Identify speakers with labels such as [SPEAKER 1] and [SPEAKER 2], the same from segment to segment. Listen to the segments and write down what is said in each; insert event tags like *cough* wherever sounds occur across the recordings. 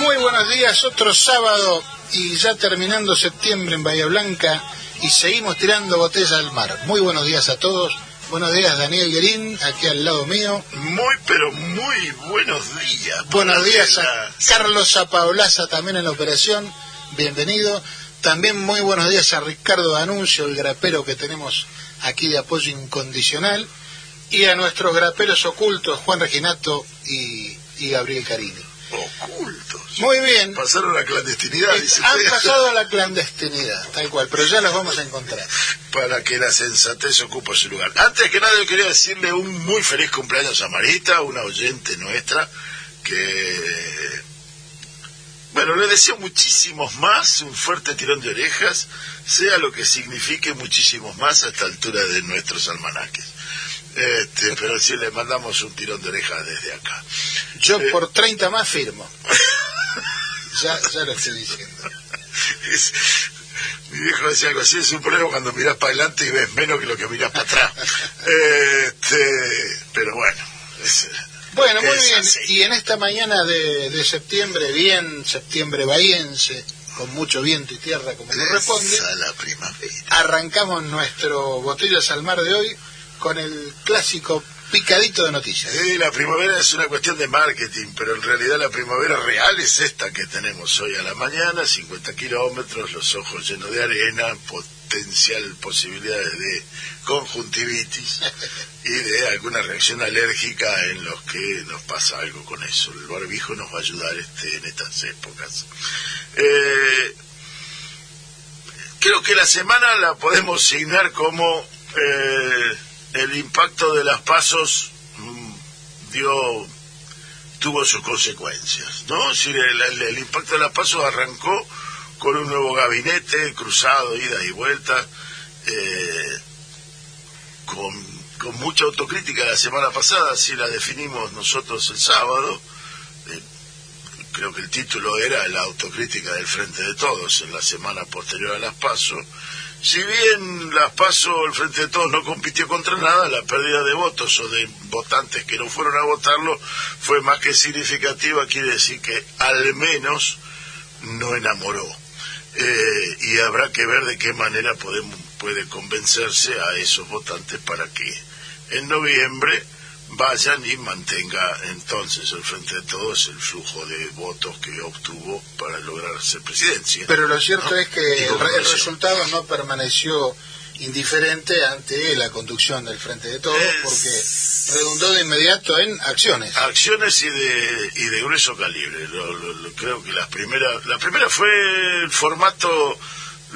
[SPEAKER 1] Muy buenos días, otro sábado y ya terminando septiembre en Bahía Blanca y seguimos tirando botellas al mar. Muy buenos días a todos. Buenos días, Daniel Guerín, aquí al lado mío.
[SPEAKER 2] Muy, pero muy buenos días.
[SPEAKER 1] Buenos días a Carlos Zapaolaza también en la operación. Bienvenido. También muy buenos días a Ricardo Anuncio, el grapero que tenemos aquí de apoyo incondicional. Y a nuestros graperos ocultos, Juan Reginato y, y Gabriel Carini.
[SPEAKER 2] Ocultos.
[SPEAKER 1] Muy bien.
[SPEAKER 2] Pasaron a la clandestinidad,
[SPEAKER 1] Eh,
[SPEAKER 2] dice
[SPEAKER 1] Han
[SPEAKER 2] usted.
[SPEAKER 1] pasado a la clandestinidad, tal cual, pero ya los vamos a encontrar.
[SPEAKER 2] Para que la sensatez ocupe su lugar. Antes que nada, yo quería decirle un muy feliz cumpleaños a Marita, una oyente nuestra, que. Bueno, le deseo muchísimos más, un fuerte tirón de orejas, sea lo que signifique muchísimos más a esta altura de nuestros almanaques. Este, pero sí le mandamos un tirón de orejas desde acá.
[SPEAKER 1] Yo
[SPEAKER 2] Eh.
[SPEAKER 1] por 30 más firmo. *laughs* Ya, ya lo estoy diciendo.
[SPEAKER 2] Es- mi viejo decía algo así, es un problema cuando miras para adelante y ves menos que lo que miras para atrás. Este, pero bueno. es-
[SPEAKER 1] Bueno, muy bien.
[SPEAKER 2] así.
[SPEAKER 1] Y en esta mañana de, de septiembre, bien, septiembre bahiense, con mucho viento y tierra como corresponde, arrancamos nuestro Botellas al Mar de hoy con el clásico picadito de noticias.
[SPEAKER 2] Sí, la primavera es una cuestión de marketing, pero en realidad la primavera real es esta que tenemos hoy a la mañana, 50 kilómetros, los ojos llenos de arena, potencial posibilidades de conjuntivitis y de alguna reacción alérgica en los que nos pasa algo con eso. El barbijo nos va a ayudar este, en estas épocas. Eh, creo que la semana la podemos signar como eh, el impacto de las pasos mm, dio tuvo sus consecuencias, ¿no? Es decir, el, impacto de las pasos arrancó con un nuevo gabinete cruzado, ida y vuelta, eh, con, mucha autocrítica la semana pasada, así la definimos nosotros el sábado. Eh, creo que el título era la autocrítica del Frente de Todos en la semana posterior a las pasos. Si bien las PASO, el Frente de Todos no compitió contra nada, la pérdida de votos o de votantes que no fueron a votarlo fue más que significativa, quiere decir que al menos no enamoró. Eh, y habrá que ver de qué manera podemos, puede convencerse a esos votantes para que en noviembre vayan y mantenga entonces el Frente de Todos el flujo de votos que obtuvo para lograr ser presidencia.
[SPEAKER 1] Pero lo cierto
[SPEAKER 2] ¿no?
[SPEAKER 1] es que el, re- el
[SPEAKER 2] gobernación.
[SPEAKER 1] resultado no permaneció indiferente ante la conducción del Frente de Todos,
[SPEAKER 2] Es-
[SPEAKER 1] porque redundó de inmediato en acciones.
[SPEAKER 2] acciones y de y de grueso calibre Lo- lo- lo- creo que las primeras la primera fue el formato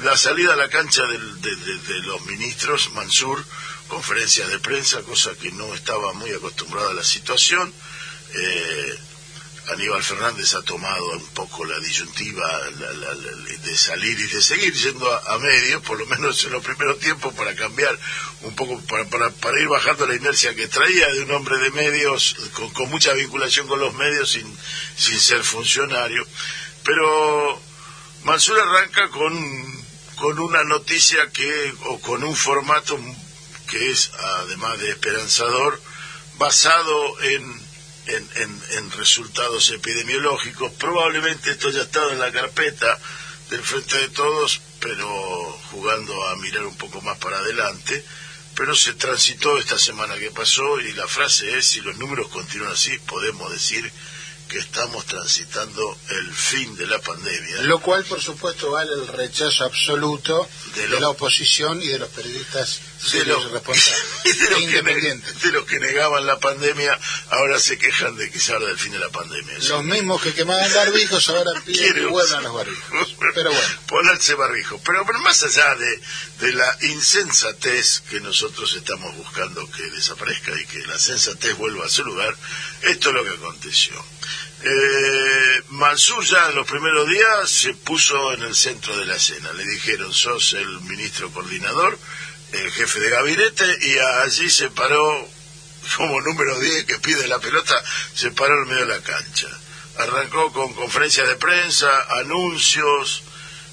[SPEAKER 2] la salida a la cancha del- de, de- de los ministros Mansur conferencias de prensa cosa que no estaba muy acostumbrada a la situación Eh, Aníbal Fernández ha tomado un poco la disyuntiva de salir y de seguir yendo a, a medios, por lo menos en los primeros tiempos, para cambiar un poco, para, para, para ir bajando la inercia que traía de un hombre de medios, con, con mucha vinculación con los medios, sin, sin ser funcionario. Pero Mansur arranca con, con una noticia que, o con un formato que es, además de esperanzador, basado en en, en- resultados epidemiológicos. Probablemente esto ya ha estado en la carpeta del Frente de Todos, pero jugando a mirar un poco más para adelante. Pero se transitó esta semana que pasó y la frase es, si los números continúan así, podemos decir que estamos transitando el fin de la pandemia.
[SPEAKER 1] Lo cual, por supuesto, vale el rechazo absoluto de, la oposición y de los periodistas de los responsables, *laughs*
[SPEAKER 2] de los, independientes. Que de los que negaban la pandemia, ahora se quejan de que se habla del fin de la pandemia.
[SPEAKER 1] Los mismos que quemaban barbijos ahora *laughs* piden que vuelvan los barbijos. *laughs* Pero bueno.
[SPEAKER 2] Ponerse barbijo. Pero, pero más allá de, de la insensatez que nosotros estamos buscando que desaparezca y que la sensatez vuelva a su lugar, esto es lo que aconteció. Eh, Mansur ya en los primeros días se puso en el centro de la escena. Le dijeron, sos el ministro coordinador, el jefe de gabinete, y allí se paró como número 10 que pide la pelota, se paró en medio de la cancha. Arrancó con conferencias de prensa, anuncios,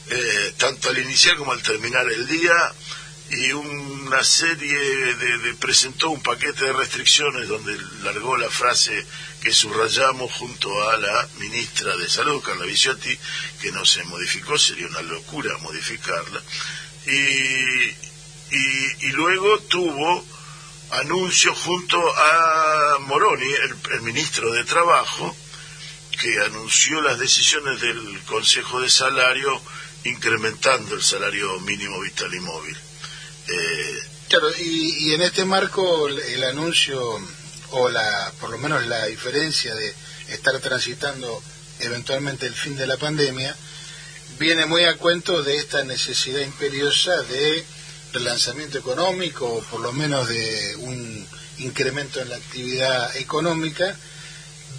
[SPEAKER 2] eh, tanto al iniciar como al terminar el día, y una serie de, presentó un paquete de restricciones donde largó la frase que subrayamos junto a la ministra de Salud, Carla Viciotti, que no se modificó, sería una locura modificarla. Y, y, luego tuvo anuncio junto a Moroni, el, ministro de Trabajo, que anunció las decisiones del Consejo de Salario incrementando el salario mínimo vital y móvil.
[SPEAKER 1] Eh, claro, y, y, en este marco el anuncio o la, por lo menos la diferencia de estar transitando eventualmente el fin de la pandemia, viene muy a cuento de esta necesidad imperiosa de relanzamiento económico, o por lo menos de un incremento en la actividad económica,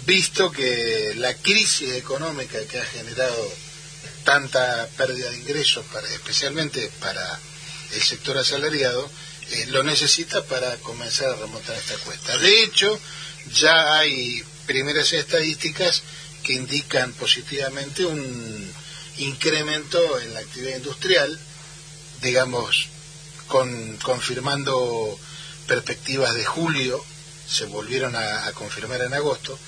[SPEAKER 1] visto que la crisis económica que ha generado tanta pérdida de ingresos, para, especialmente para el sector asalariado, eh, lo necesita para comenzar a remontar esta cuesta. De hecho, ya hay primeras estadísticas que indican positivamente un incremento en la actividad industrial, digamos, con, confirmando perspectivas de julio, se volvieron a, confirmar en agosto,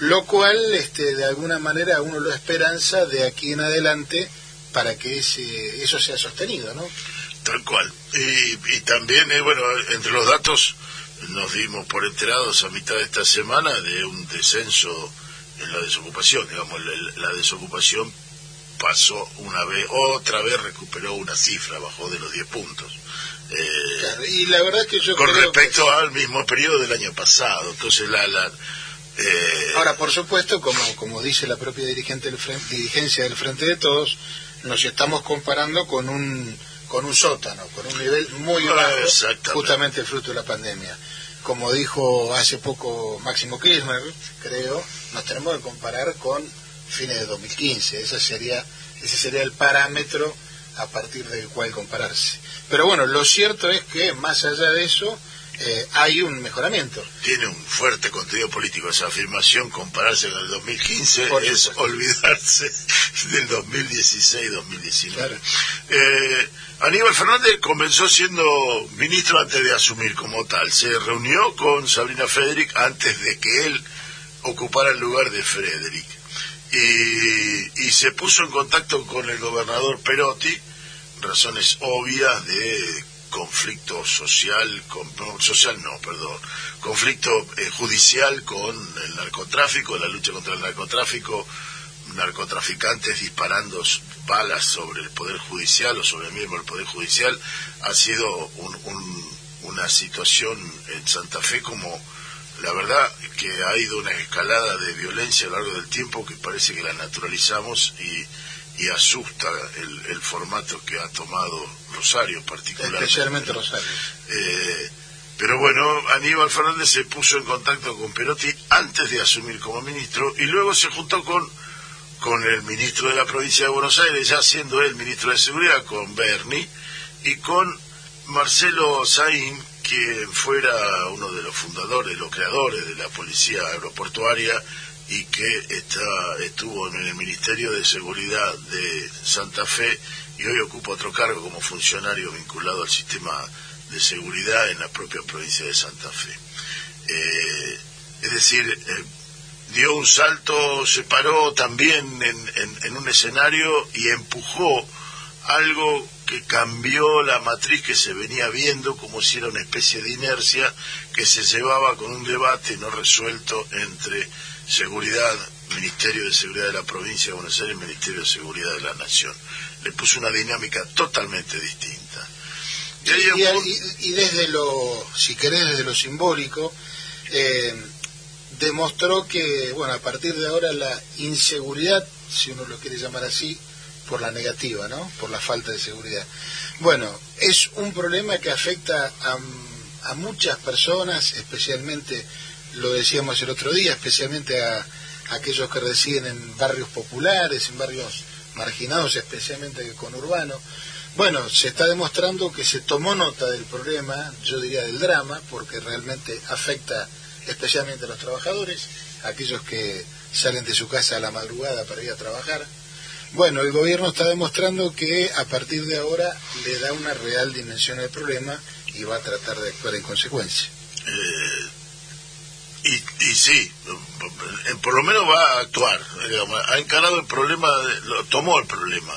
[SPEAKER 1] lo cual este, de alguna manera uno lo esperanza de aquí en adelante para que ese, eso sea sostenido, ¿no?
[SPEAKER 2] Tal cual. Y, también, eh, bueno, entre los datos nos dimos por enterados a mitad de esta semana de un descenso en la desocupación. Digamos, la, desocupación pasó una vez, otra vez recuperó una cifra, bajó de los 10 puntos.
[SPEAKER 1] Eh, y la verdad que yo
[SPEAKER 2] con respecto al mismo periodo del año pasado. Entonces, la, la
[SPEAKER 1] eh, Ahora, por supuesto, como, como dice la propia dirigente del dirigencia del Frente de Todos, nos estamos comparando con un con un sótano, con un nivel muy ah, bajo, justamente fruto de la pandemia. Como dijo hace poco Máximo Kirchner, creo, nos tenemos que comparar con fines de 2015. Ese sería, ese sería el parámetro a partir del cual compararse. Pero bueno, lo cierto es que más allá de eso, eh, hay un mejoramiento.
[SPEAKER 2] Tiene un fuerte contenido político esa afirmación, compararse con el 2015 es olvidarse *laughs* del 2016-2019. Eh, Aníbal Fernández comenzó siendo ministro antes de asumir como tal. Se reunió con Sabrina Frederick antes de que él ocupara el lugar de Frederick. Y, y se puso en contacto con el gobernador Perotti, razones obvias de conflicto social, con, social no, perdón, conflicto eh, judicial con el narcotráfico, la lucha contra el narcotráfico, narcotraficantes disparando balas sobre el Poder Judicial o sobre el mismo el Poder Judicial, ha sido una situación en Santa Fe como la verdad que ha ido una escalada de violencia a lo largo del tiempo que parece que la naturalizamos y y asusta el, formato que ha tomado Rosario particularmente.
[SPEAKER 1] Especialmente Rosario.
[SPEAKER 2] Eh, pero bueno, Aníbal Fernández se puso en contacto con Perotti antes de asumir como ministro y luego se juntó con, con el ministro de la provincia de Buenos Aires, ya siendo él ministro de Seguridad, con Berni, y con Marcelo Saín, quien fuera uno de los fundadores, los creadores de la policía aeroportuaria y que está, estuvo en el Ministerio de Seguridad de Santa Fe y hoy ocupa otro cargo como funcionario vinculado al sistema de seguridad en la propia provincia de Santa Fe. Eh, es decir, eh, dio un salto, se paró también en, en, un escenario y empujó algo que cambió la matriz que se venía viendo como si era una especie de inercia que se llevaba con un debate no resuelto entre seguridad Ministerio de Seguridad de la Provincia de Buenos Aires Ministerio de Seguridad de la Nación. Le puso una dinámica totalmente distinta.
[SPEAKER 1] Y, desde lo, si querés, desde lo simbólico, eh, demostró que, bueno, a partir de ahora la inseguridad, si uno lo quiere llamar así, por la negativa, ¿no? Por la falta de seguridad. Bueno, es un problema que afecta a, a muchas personas, especialmente, lo decíamos el otro día, especialmente a, aquellos que residen en barrios populares, en barrios marginados, especialmente con urbano. Bueno, se está demostrando que se tomó nota del problema, yo diría del drama, porque realmente afecta especialmente a los trabajadores, aquellos que salen de su casa a la madrugada para ir a trabajar. Bueno, el gobierno está demostrando que a partir de ahora le da una real dimensión al problema y va a tratar de actuar en consecuencia.
[SPEAKER 2] Eh, y, sí, por lo menos va a actuar, ha encarado el problema, lo, tomó el problema,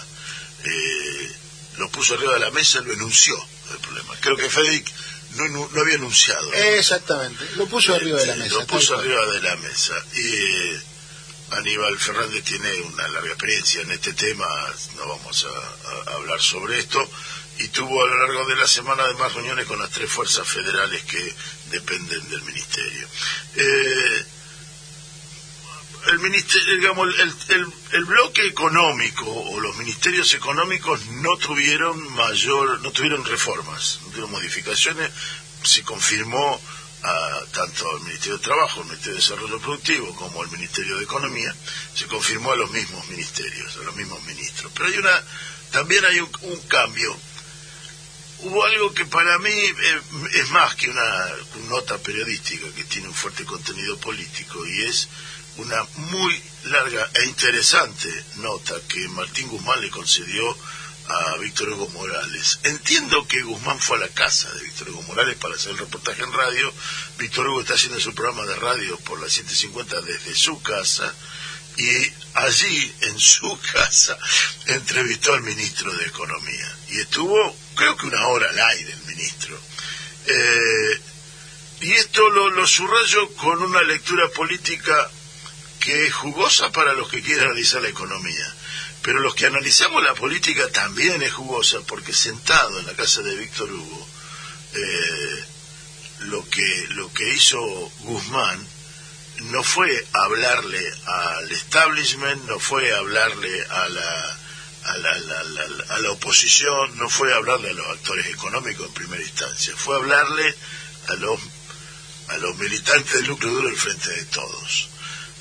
[SPEAKER 2] eh, lo puso arriba de la mesa, lo enunció el problema. Creo que Federic no, no había anunciado.
[SPEAKER 1] Exactamente, lo puso arriba de la mesa.
[SPEAKER 2] Lo puso arriba de la mesa. Y eh, Aníbal Fernández tiene una larga experiencia en este tema, no vamos a, hablar sobre esto, y tuvo a lo largo de la semana además reuniones con las tres fuerzas federales que dependen del ministerio. Eh, el, ministerio, digamos, el, el, bloque económico o los ministerios económicos no tuvieron mayor, no tuvieron reformas, no tuvieron modificaciones, se confirmó a, tanto al Ministerio de Trabajo, al Ministerio de Desarrollo Productivo como al Ministerio de Economía, se confirmó a los mismos ministerios, a los mismos ministros. Pero hay una, también hay un, cambio. Hubo algo que para mí eh, es más que una nota periodística que tiene un fuerte contenido político y es una muy larga e interesante nota que Martín Guzmán le concedió a Víctor Hugo Morales. Entiendo que Guzmán fue a la casa de Víctor Hugo Morales para hacer el reportaje en radio. Víctor Hugo está haciendo su programa de radio por las 7.50 desde su casa y allí, en su *laughs* casa, entrevistó al ministro de Economía. Y estuvo, creo que una hora al aire el ministro. Eh, y esto lo, lo subrayo con una lectura política que es jugosa para los que quieren analizar la economía. Pero los que analizamos la política también es jugosa, porque sentado en la casa de Víctor Hugo, eh, lo, que, lo que hizo Guzmán no fue hablarle al establishment, no fue hablarle a la, a la, a la, oposición, no fue hablarle a los actores económicos en primera instancia, fue hablarle a los, a los militantes del núcleo duro del frente de todos.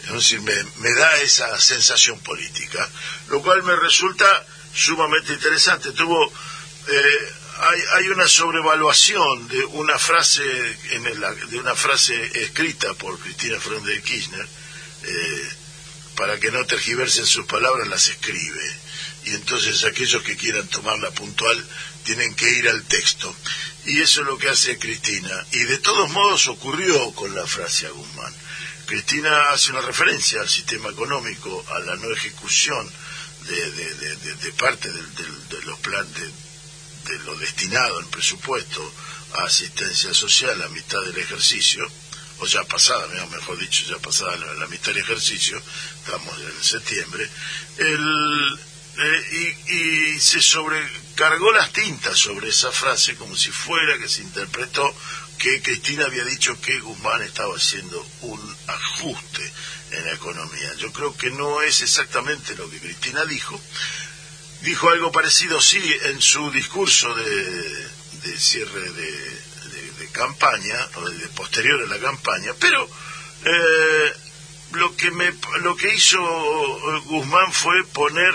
[SPEAKER 2] Es decir, me, da esa sensación política, lo cual me resulta sumamente interesante. Tuvo, eh, hay, hay, una sobrevaluación de una frase en de una frase escrita por Cristina Fernández de Kirchner, eh, para que no tergiversen sus palabras, las escribe. Y entonces aquellos que quieran tomarla puntual tienen que ir al texto. Y eso es lo que hace Cristina. Y de todos modos ocurrió con la frase a Guzmán. Cristina hace una referencia al sistema económico, a la no ejecución de, parte de los planes, de, lo destinado en presupuesto a asistencia social a mitad del ejercicio, o ya pasada, mejor dicho, ya pasada la, mitad del ejercicio, estamos en septiembre, el, eh, y, y, se sobrecargó las tintas sobre esa frase como si fuera que se interpretó que Cristina había dicho que Guzmán estaba haciendo un ajuste en la economía. Yo creo que no es exactamente lo que Cristina dijo. Dijo algo parecido, sí, en su discurso de, cierre de, campaña, o de, posterior a la campaña, pero eh, lo, que me, lo que hizo Guzmán fue poner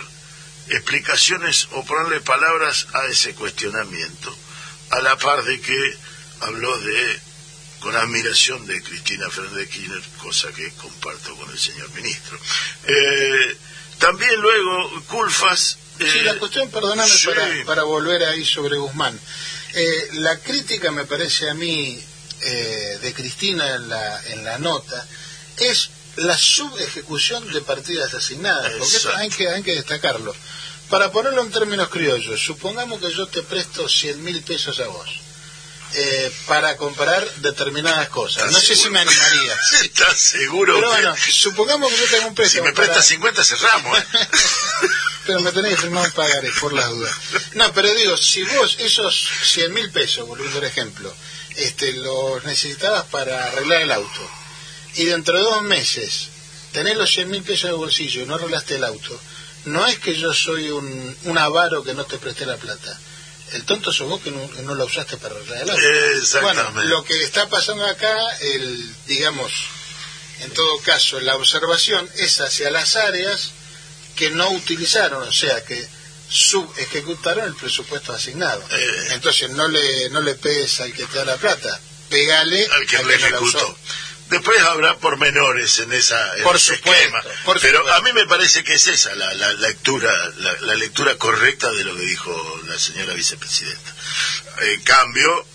[SPEAKER 2] explicaciones o ponerle palabras a ese cuestionamiento, a la par de que habló de con admiración de Cristina Fernández Kirchner, cosa que comparto con el señor ministro. Eh, también luego Culfas...
[SPEAKER 1] sí, la eh, cuestión, perdóname para, volver ahí sobre Guzmán. Eh, la crítica, me parece a mí, de Cristina en la, en la nota, es la subejecución de partidas asignadas, porque eso hay que, hay que destacarlo. Para ponerlo en términos criollos, supongamos que yo te presto 100 mil pesos a vos eh, para comprar determinadas cosas. No sé si me animaría. *laughs*
[SPEAKER 2] ¿Estás seguro?
[SPEAKER 1] Pero bueno, supongamos que yo tengo un préstamo.
[SPEAKER 2] Si me prestas 50 cerramos. *laughs*
[SPEAKER 1] pero me tenés que firmar un pagaré, por las dudas. No, pero digo, si vos esos 100 mil pesos, volviendo al ejemplo, este, los necesitabas para arreglar el auto, y dentro de dos meses tenés los 100 mil pesos de bolsillo y no arreglaste el auto, no es que yo soy un, un avaro que no te presté la plata el tonto sos vos que no, lo usaste para arreglar
[SPEAKER 2] Exactamente.
[SPEAKER 1] Bueno, lo que está pasando acá, el, digamos, en todo caso, la observación es hacia las áreas que no utilizaron, o sea, que sub ejecutaron el presupuesto asignado. Eh. Entonces no le no le pegues al que te da la plata, pegale
[SPEAKER 2] al que, lo ejecutó. Después habrá pormenores en esa
[SPEAKER 1] por esquema,
[SPEAKER 2] pero a mí me parece que es esa la, lectura la, lectura correcta de lo que dijo la señora vicepresidenta. En cambio,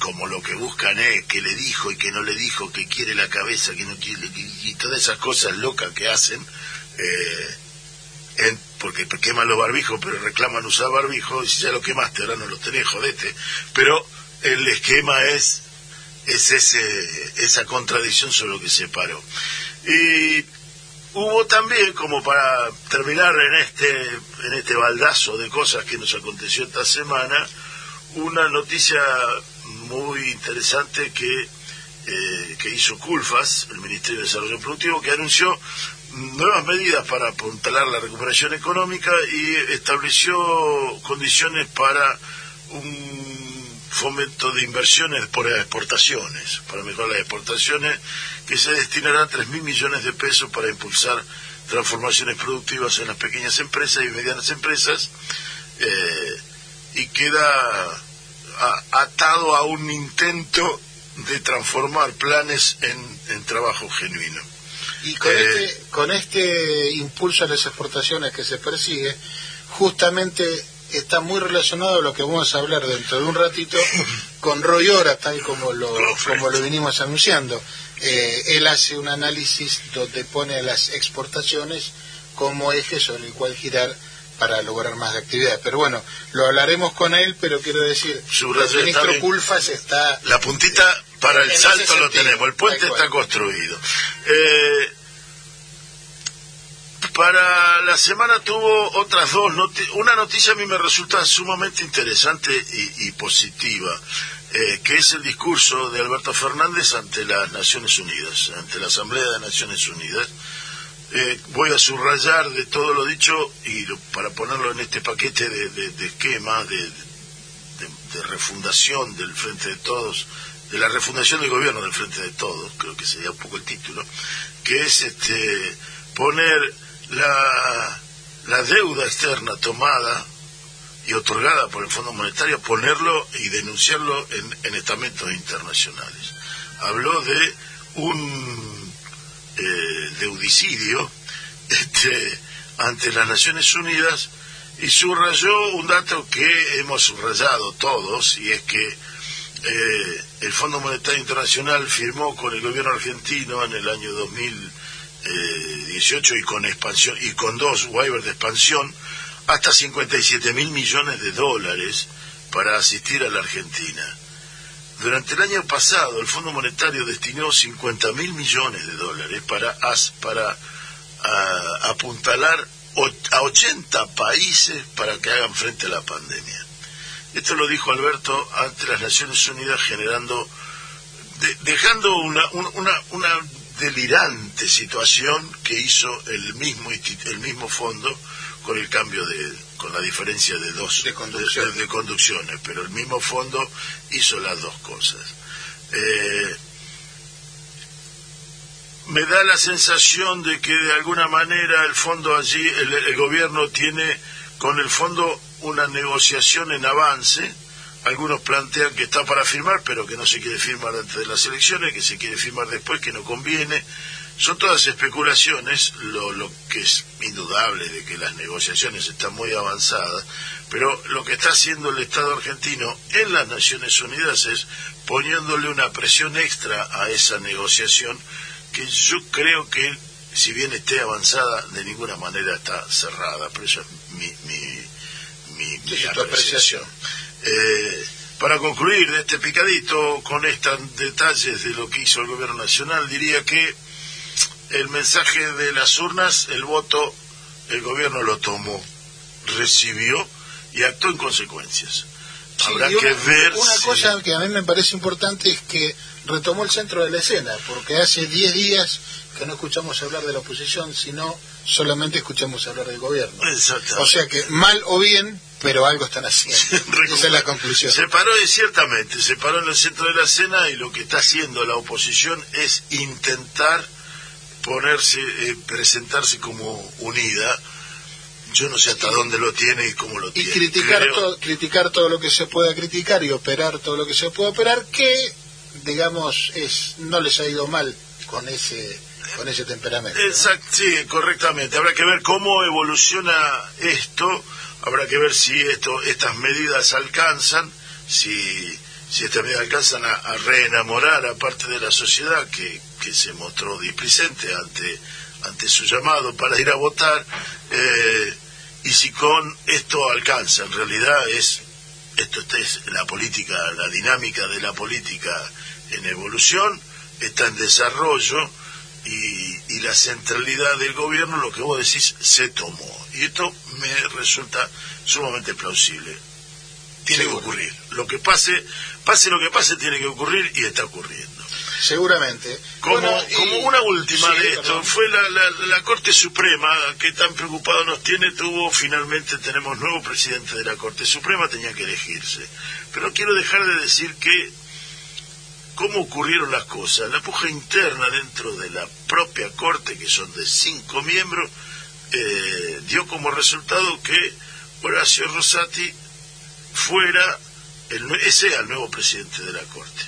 [SPEAKER 2] como lo que buscan es que le dijo y que no le dijo, que quiere la cabeza, que no quiere y todas esas cosas locas que hacen, eh, en, porque queman los barbijos, pero reclaman usar barbijos y si ya lo quemaste ahora no lo tenés, jodete. Pero el esquema es es ese, esa contradicción sobre lo que se paró. Y hubo también, como para terminar en este, en este baldazo de cosas que nos aconteció esta semana, una noticia muy interesante que, eh, que hizo CULFAS, el Ministerio de Desarrollo Productivo, que anunció nuevas medidas para apuntalar la recuperación económica y estableció condiciones para un fomento de inversiones por exportaciones, para mejorar las exportaciones, que se destinarán 3 mil millones de pesos para impulsar transformaciones productivas en las pequeñas empresas y medianas empresas, eh, y queda atado a un intento de transformar planes en, trabajo genuino.
[SPEAKER 1] Y con, eh, este, con este impulso a las exportaciones que se persigue, justamente está muy relacionado a lo que vamos a hablar dentro de un ratito *laughs* con Roy Ora, tal como lo, como lo vinimos anunciando. Eh, él hace un análisis donde pone las exportaciones como eje sobre el cual girar para lograr más actividad. Pero bueno, lo hablaremos con él, pero quiero decir, el ministro Culfas está...
[SPEAKER 2] La puntita para el salto lo tenemos, el puente está construido. Eh, para la semana tuvo otras dos noticias. Una noticia a mí me resulta sumamente interesante y, positiva, eh, que es el discurso de Alberto Fernández ante las Naciones Unidas, ante la Asamblea de Naciones Unidas. Eh, voy a subrayar de todo lo dicho y para ponerlo en este paquete de, de, esquema, de, de, refundación del Frente de Todos, de la refundación del gobierno del Frente de Todos, creo que sería un poco el título, que es este poner la, la deuda externa tomada y otorgada por el Fondo Monetario, ponerlo y denunciarlo en, estamentos internacionales. Habló de un eh, deudicidio *laughs* este, ante las Naciones Unidas y subrayó un dato que hemos subrayado todos, y es que eh, el Fondo Monetario Internacional firmó con el gobierno argentino en el año 2000 18 y con expansión y con dos waivers de expansión hasta 57 mil millones de dólares para asistir a la Argentina. Durante el año pasado, el Fondo Monetario destinó 50 mil millones de dólares para, para apuntalar a 80 países para que hagan frente a la pandemia. Esto lo dijo Alberto ante las Naciones Unidas, generando, dejando una, una, una delirante situación que hizo el mismo el mismo fondo con el cambio de con la diferencia de dos
[SPEAKER 1] de,
[SPEAKER 2] conducciones pero el mismo fondo hizo las dos cosas. Eh, me da la sensación de que de alguna manera el fondo allí el gobierno tiene con el fondo una negociación en avance algunos plantean que está para firmar, pero que no se quiere firmar antes de las elecciones, que se quiere firmar después, que no conviene. Son todas especulaciones, lo, lo que es indudable de que las negociaciones están muy avanzadas, pero lo que está haciendo el Estado argentino en las Naciones Unidas es poniéndole una presión extra a esa negociación que yo creo que, si bien esté avanzada, de ninguna manera está cerrada, pero esa es mi, mi, mi, apreciación. Eh, Para concluir de este picadito con estos detalles de lo que hizo el gobierno nacional, diría que el mensaje de las urnas, el voto, el gobierno lo tomó, recibió y actuó en consecuencias. Habrá que ver.
[SPEAKER 1] Una cosa que a mí me parece importante es que retomó el centro de la escena, porque hace 10 días que no escuchamos hablar de la oposición, sino solamente escuchamos hablar del gobierno. O sea que mal o bien, pero algo están haciendo. *laughs* Esa es la conclusión.
[SPEAKER 2] Se paró ciertamente, se paró en el centro de la escena y lo que está haciendo la oposición es intentar ponerse, eh, presentarse como unida. Yo no sé hasta dónde lo tiene y cómo lo tiene.
[SPEAKER 1] Y criticar, criticar todo lo que se pueda criticar y operar todo lo que se pueda operar, que, digamos, es no les ha ido mal con ese con ese temperamento.
[SPEAKER 2] Exacto, sí, correctamente. Habrá que ver cómo evoluciona esto, habrá que ver si esto, estas medidas alcanzan, si, si estas medidas alcanzan a, reenamorar a parte de la sociedad que, que se mostró displicente ante, ante su llamado para ir a votar, eh, y si con esto alcanza, en realidad es esto es la política, la dinámica de la política en evolución, está en desarrollo, y, la centralidad del gobierno, lo que vos decís, se tomó. Y esto me resulta sumamente plausible. Tiene que ocurrir. Lo que pase, pase lo que pase, tiene que ocurrir y está ocurriendo.
[SPEAKER 1] Seguramente.
[SPEAKER 2] Como, como una última de esto, fue la, la, Corte Suprema, que tan preocupado nos tiene, tuvo finalmente, tenemos nuevo presidente de la Corte Suprema, tenía que elegirse. Pero quiero dejar de decir que cómo ocurrieron las cosas. La puja interna dentro de la propia Corte, que son de cinco miembros, eh, dio como resultado que Horacio Rosati fuera, el, ese el nuevo presidente de la Corte.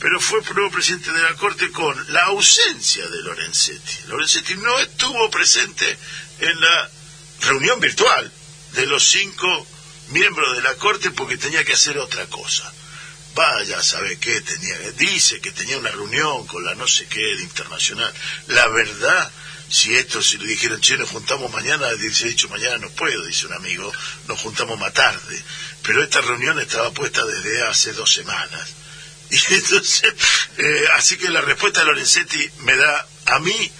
[SPEAKER 2] Pero fue nuevo presidente de la Corte con la ausencia de Lorenzetti. Lorenzetti no estuvo presente en la reunión virtual de los cinco miembros de la Corte porque tenía que hacer otra cosa vaya, ¿sabe qué? Tenía, dice que tenía una reunión con la no sé qué de internacional. La verdad, si esto, si le dijeron, che, nos juntamos mañana, dice, dicho, mañana no puedo, dice un amigo, nos juntamos más tarde. Pero esta reunión estaba puesta desde hace dos semanas. *laughs* Y entonces, eh, así que la respuesta de Lorenzetti me da a mí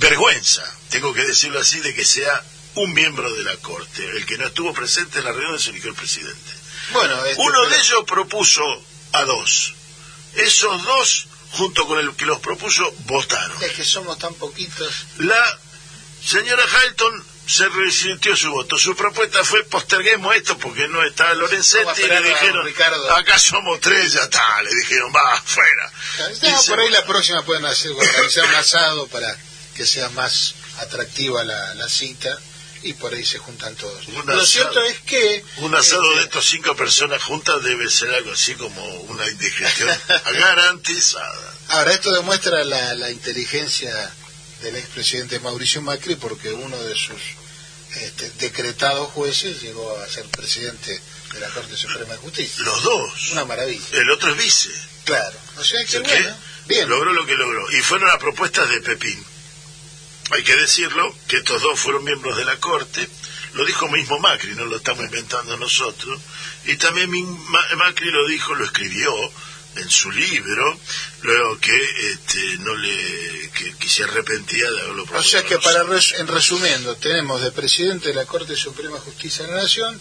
[SPEAKER 2] vergüenza, tengo que decirlo así, de que sea un miembro de la Corte. El que no estuvo presente en la reunión se eligió el presidente. Bueno, este, Uno de ellos propuso a dos. Esos dos, junto con el que los propuso, votaron.
[SPEAKER 1] Es que somos tan poquitos.
[SPEAKER 2] La señora Halton se resintió su voto. Su propuesta fue posterguemos esto porque no está Lorenzetti y le dijeron, acá somos tres, ya está, le dijeron, va, fuera.
[SPEAKER 1] por ahí la próxima pueden hacer, organizar un asado para que sea más atractiva la, la cita y por ahí se juntan todos. Lo cierto es que...
[SPEAKER 2] Un asado de este, estas cinco personas juntas debe ser algo así como una indigestión *laughs* garantizada.
[SPEAKER 1] Ahora, esto demuestra la, la inteligencia del expresidente Mauricio Macri porque uno de sus este, decretados jueces llegó a ser presidente de la Corte Suprema de Justicia.
[SPEAKER 2] Los dos.
[SPEAKER 1] Una maravilla.
[SPEAKER 2] El otro es vice.
[SPEAKER 1] Claro. O sea que bueno,
[SPEAKER 2] bien. Logró lo que logró. Y fueron las propuestas de Pepín hay que decirlo, que estos dos fueron miembros de la Corte, lo dijo mismo Macri, no lo estamos inventando nosotros, y también Macri lo dijo, lo escribió en su libro, luego que este, no le que, se arrepentía de haberlo
[SPEAKER 1] O sea que para en resumiendo, tenemos de presidente de la Corte Suprema de Justicia de la Nación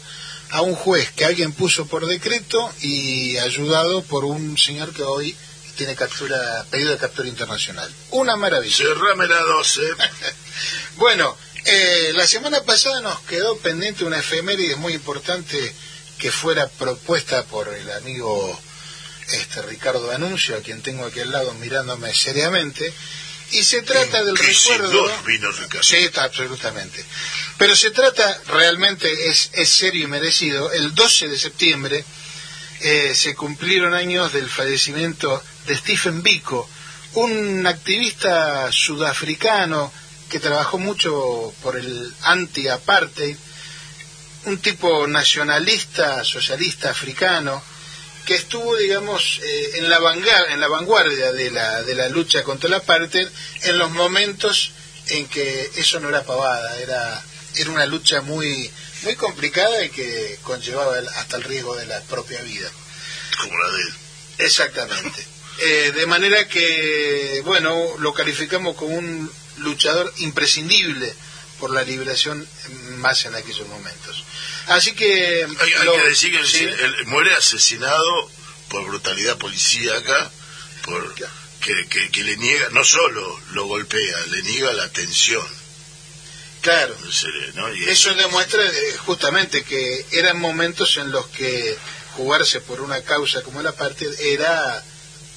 [SPEAKER 1] a un juez que alguien puso por decreto y ayudado por un señor que hoy tiene captura, pedido de captura internacional. Una maravilla.
[SPEAKER 2] Cerrame la 12. *laughs*
[SPEAKER 1] bueno, eh, la semana pasada nos quedó pendiente una efeméride muy importante que fuera propuesta por el amigo este Ricardo Anuncio, a quien tengo aquí al lado mirándome seriamente, y se trata del recuerdo.
[SPEAKER 2] Vino Ricardo.
[SPEAKER 1] Sí, está, absolutamente. Pero se trata, realmente es, es serio y merecido, el 12 de septiembre eh, se cumplieron años del fallecimiento de Stephen Biko, un activista sudafricano que trabajó mucho por el anti-apartheid, un tipo nacionalista, socialista africano, que estuvo, digamos, eh, en, la vanguardia, en la vanguardia de la, de la lucha contra el apartheid en los momentos en que eso no era pavada, era, era una lucha muy muy complicada y que conllevaba hasta el riesgo de la propia vida.
[SPEAKER 2] como la de él.
[SPEAKER 1] Exactamente. Eh, de manera que, bueno, lo calificamos como un luchador imprescindible por la liberación más en aquellos momentos. Así que...
[SPEAKER 2] Hay, que decir que él muere asesinado por brutalidad policíaca, por que, que, le niega, no solo lo golpea, le niega la atención.
[SPEAKER 1] Claro. Eso demuestra eh, justamente que eran momentos en los que jugarse por una causa como la parte era,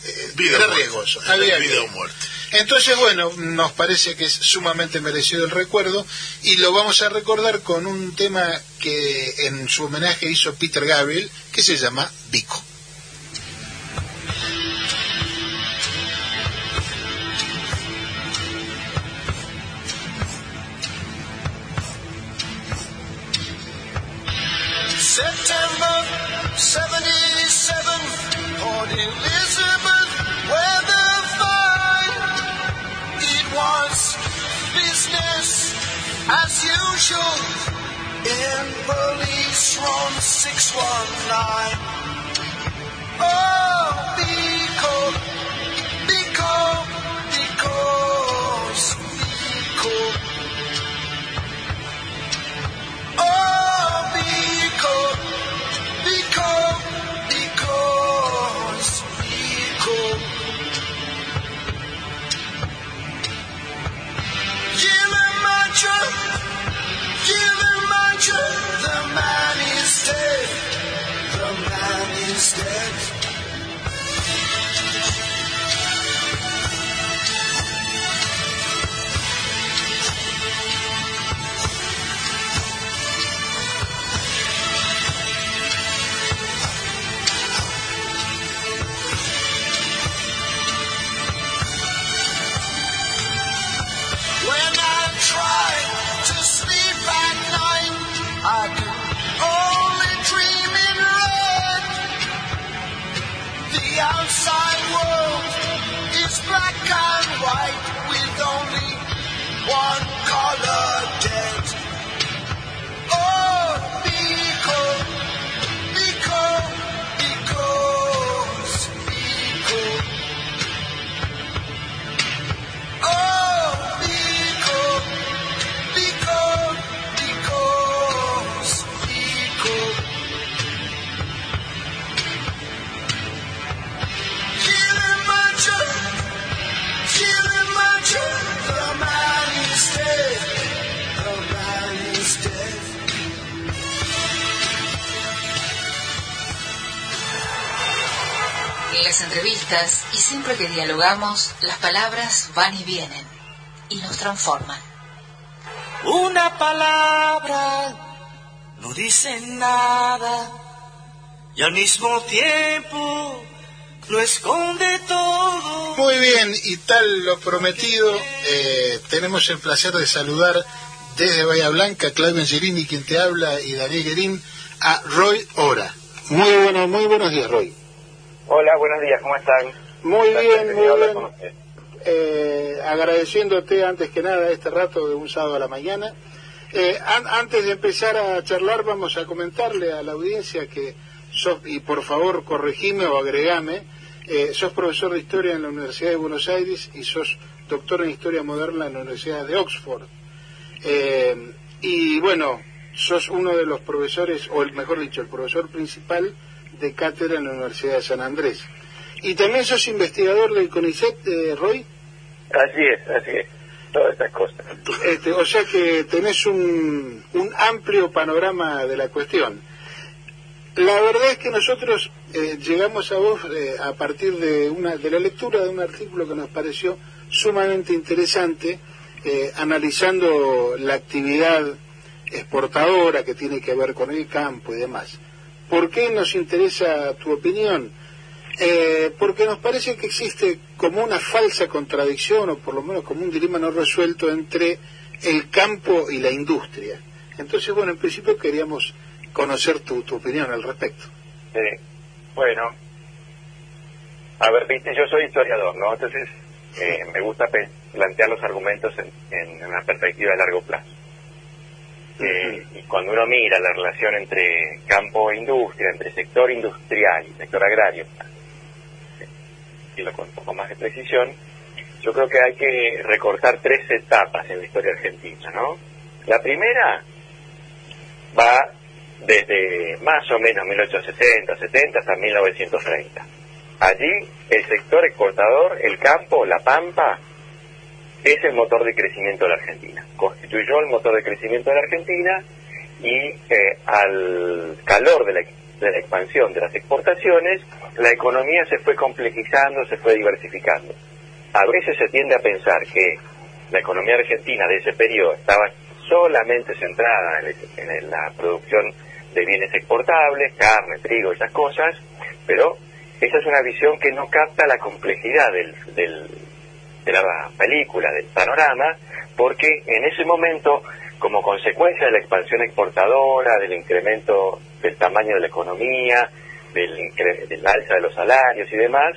[SPEAKER 2] eh, vida riesgoso. Había vida o muerte.
[SPEAKER 1] Entonces, bueno, nos parece que es sumamente merecido el recuerdo y lo vamos a recordar con un tema que en su homenaje hizo Peter Gabriel, que se llama Vico. September 77, Port Elizabeth, weather fine. It was business as usual in police room 619. Oh, because, the man is dead. The man is dead.
[SPEAKER 3] Y siempre que dialogamos, las palabras van y vienen y nos transforman.
[SPEAKER 4] Una palabra no dice nada y al mismo tiempo lo esconde todo.
[SPEAKER 1] Muy bien, y tal lo prometido, eh, tenemos el placer de saludar desde Bahía Blanca, Claudio Angelini, quien te habla, y Daniel Guerín, a Roy Ora. Muy, bueno, muy buenos días, Roy.
[SPEAKER 5] Hola, buenos días, ¿cómo están?
[SPEAKER 1] Muy bien, muy bien. Eh, agradeciéndote antes que nada este rato de un sábado a la mañana. Eh, antes de empezar a charlar, vamos a comentarle a la audiencia que sos, y por favor corregime o agregame, eh, sos profesor de historia en la Universidad de Buenos Aires y sos doctor en historia moderna en la Universidad de Oxford. y bueno, sos uno de los profesores, o el mejor dicho, el profesor principal de cátedra en la Universidad de San Andrés. ¿Y también sos investigador del CONICET, de Roy?
[SPEAKER 5] Así es, así es, todas estas cosas.
[SPEAKER 1] Este, o sea que tenés un, un amplio panorama de la cuestión. La verdad es que nosotros eh, llegamos a vos eh, a partir de, una, de la lectura de un artículo que nos pareció sumamente interesante, eh, analizando la actividad exportadora que tiene que ver con el campo y demás. ¿Por qué nos interesa tu opinión? Eh, porque nos parece que existe como una falsa contradicción, o por lo menos como un dilema no resuelto entre el campo y la industria. Entonces, bueno, en principio queríamos conocer tu, opinión al respecto.
[SPEAKER 5] Sí, bueno, a ver, viste, yo soy historiador, ¿no? Entonces, eh, me gusta plantear los argumentos en, en una perspectiva de largo plazo. Eh, y cuando uno mira la relación entre campo e industria, entre sector industrial y sector agrario, y lo con un poco más de precisión, yo creo que hay que recortar tres etapas en la historia argentina, ¿no? La primera va desde más o menos 1860, 70 hasta 1930. Allí el sector exportador, el campo, la pampa, es el motor de crecimiento de la Argentina. Constituyó el motor de crecimiento de la Argentina y eh, al calor de la, de la expansión de las exportaciones, la economía se fue complejizando, se fue diversificando. A veces se tiende a pensar que la economía argentina de ese periodo estaba solamente centrada en, en la producción de bienes exportables, carne, trigo, esas cosas, pero esa es una visión que no capta la complejidad del, del, de la película, del panorama, porque en ese momento, como consecuencia de la expansión exportadora, del incremento del tamaño de la economía, del, del alza de los salarios y demás,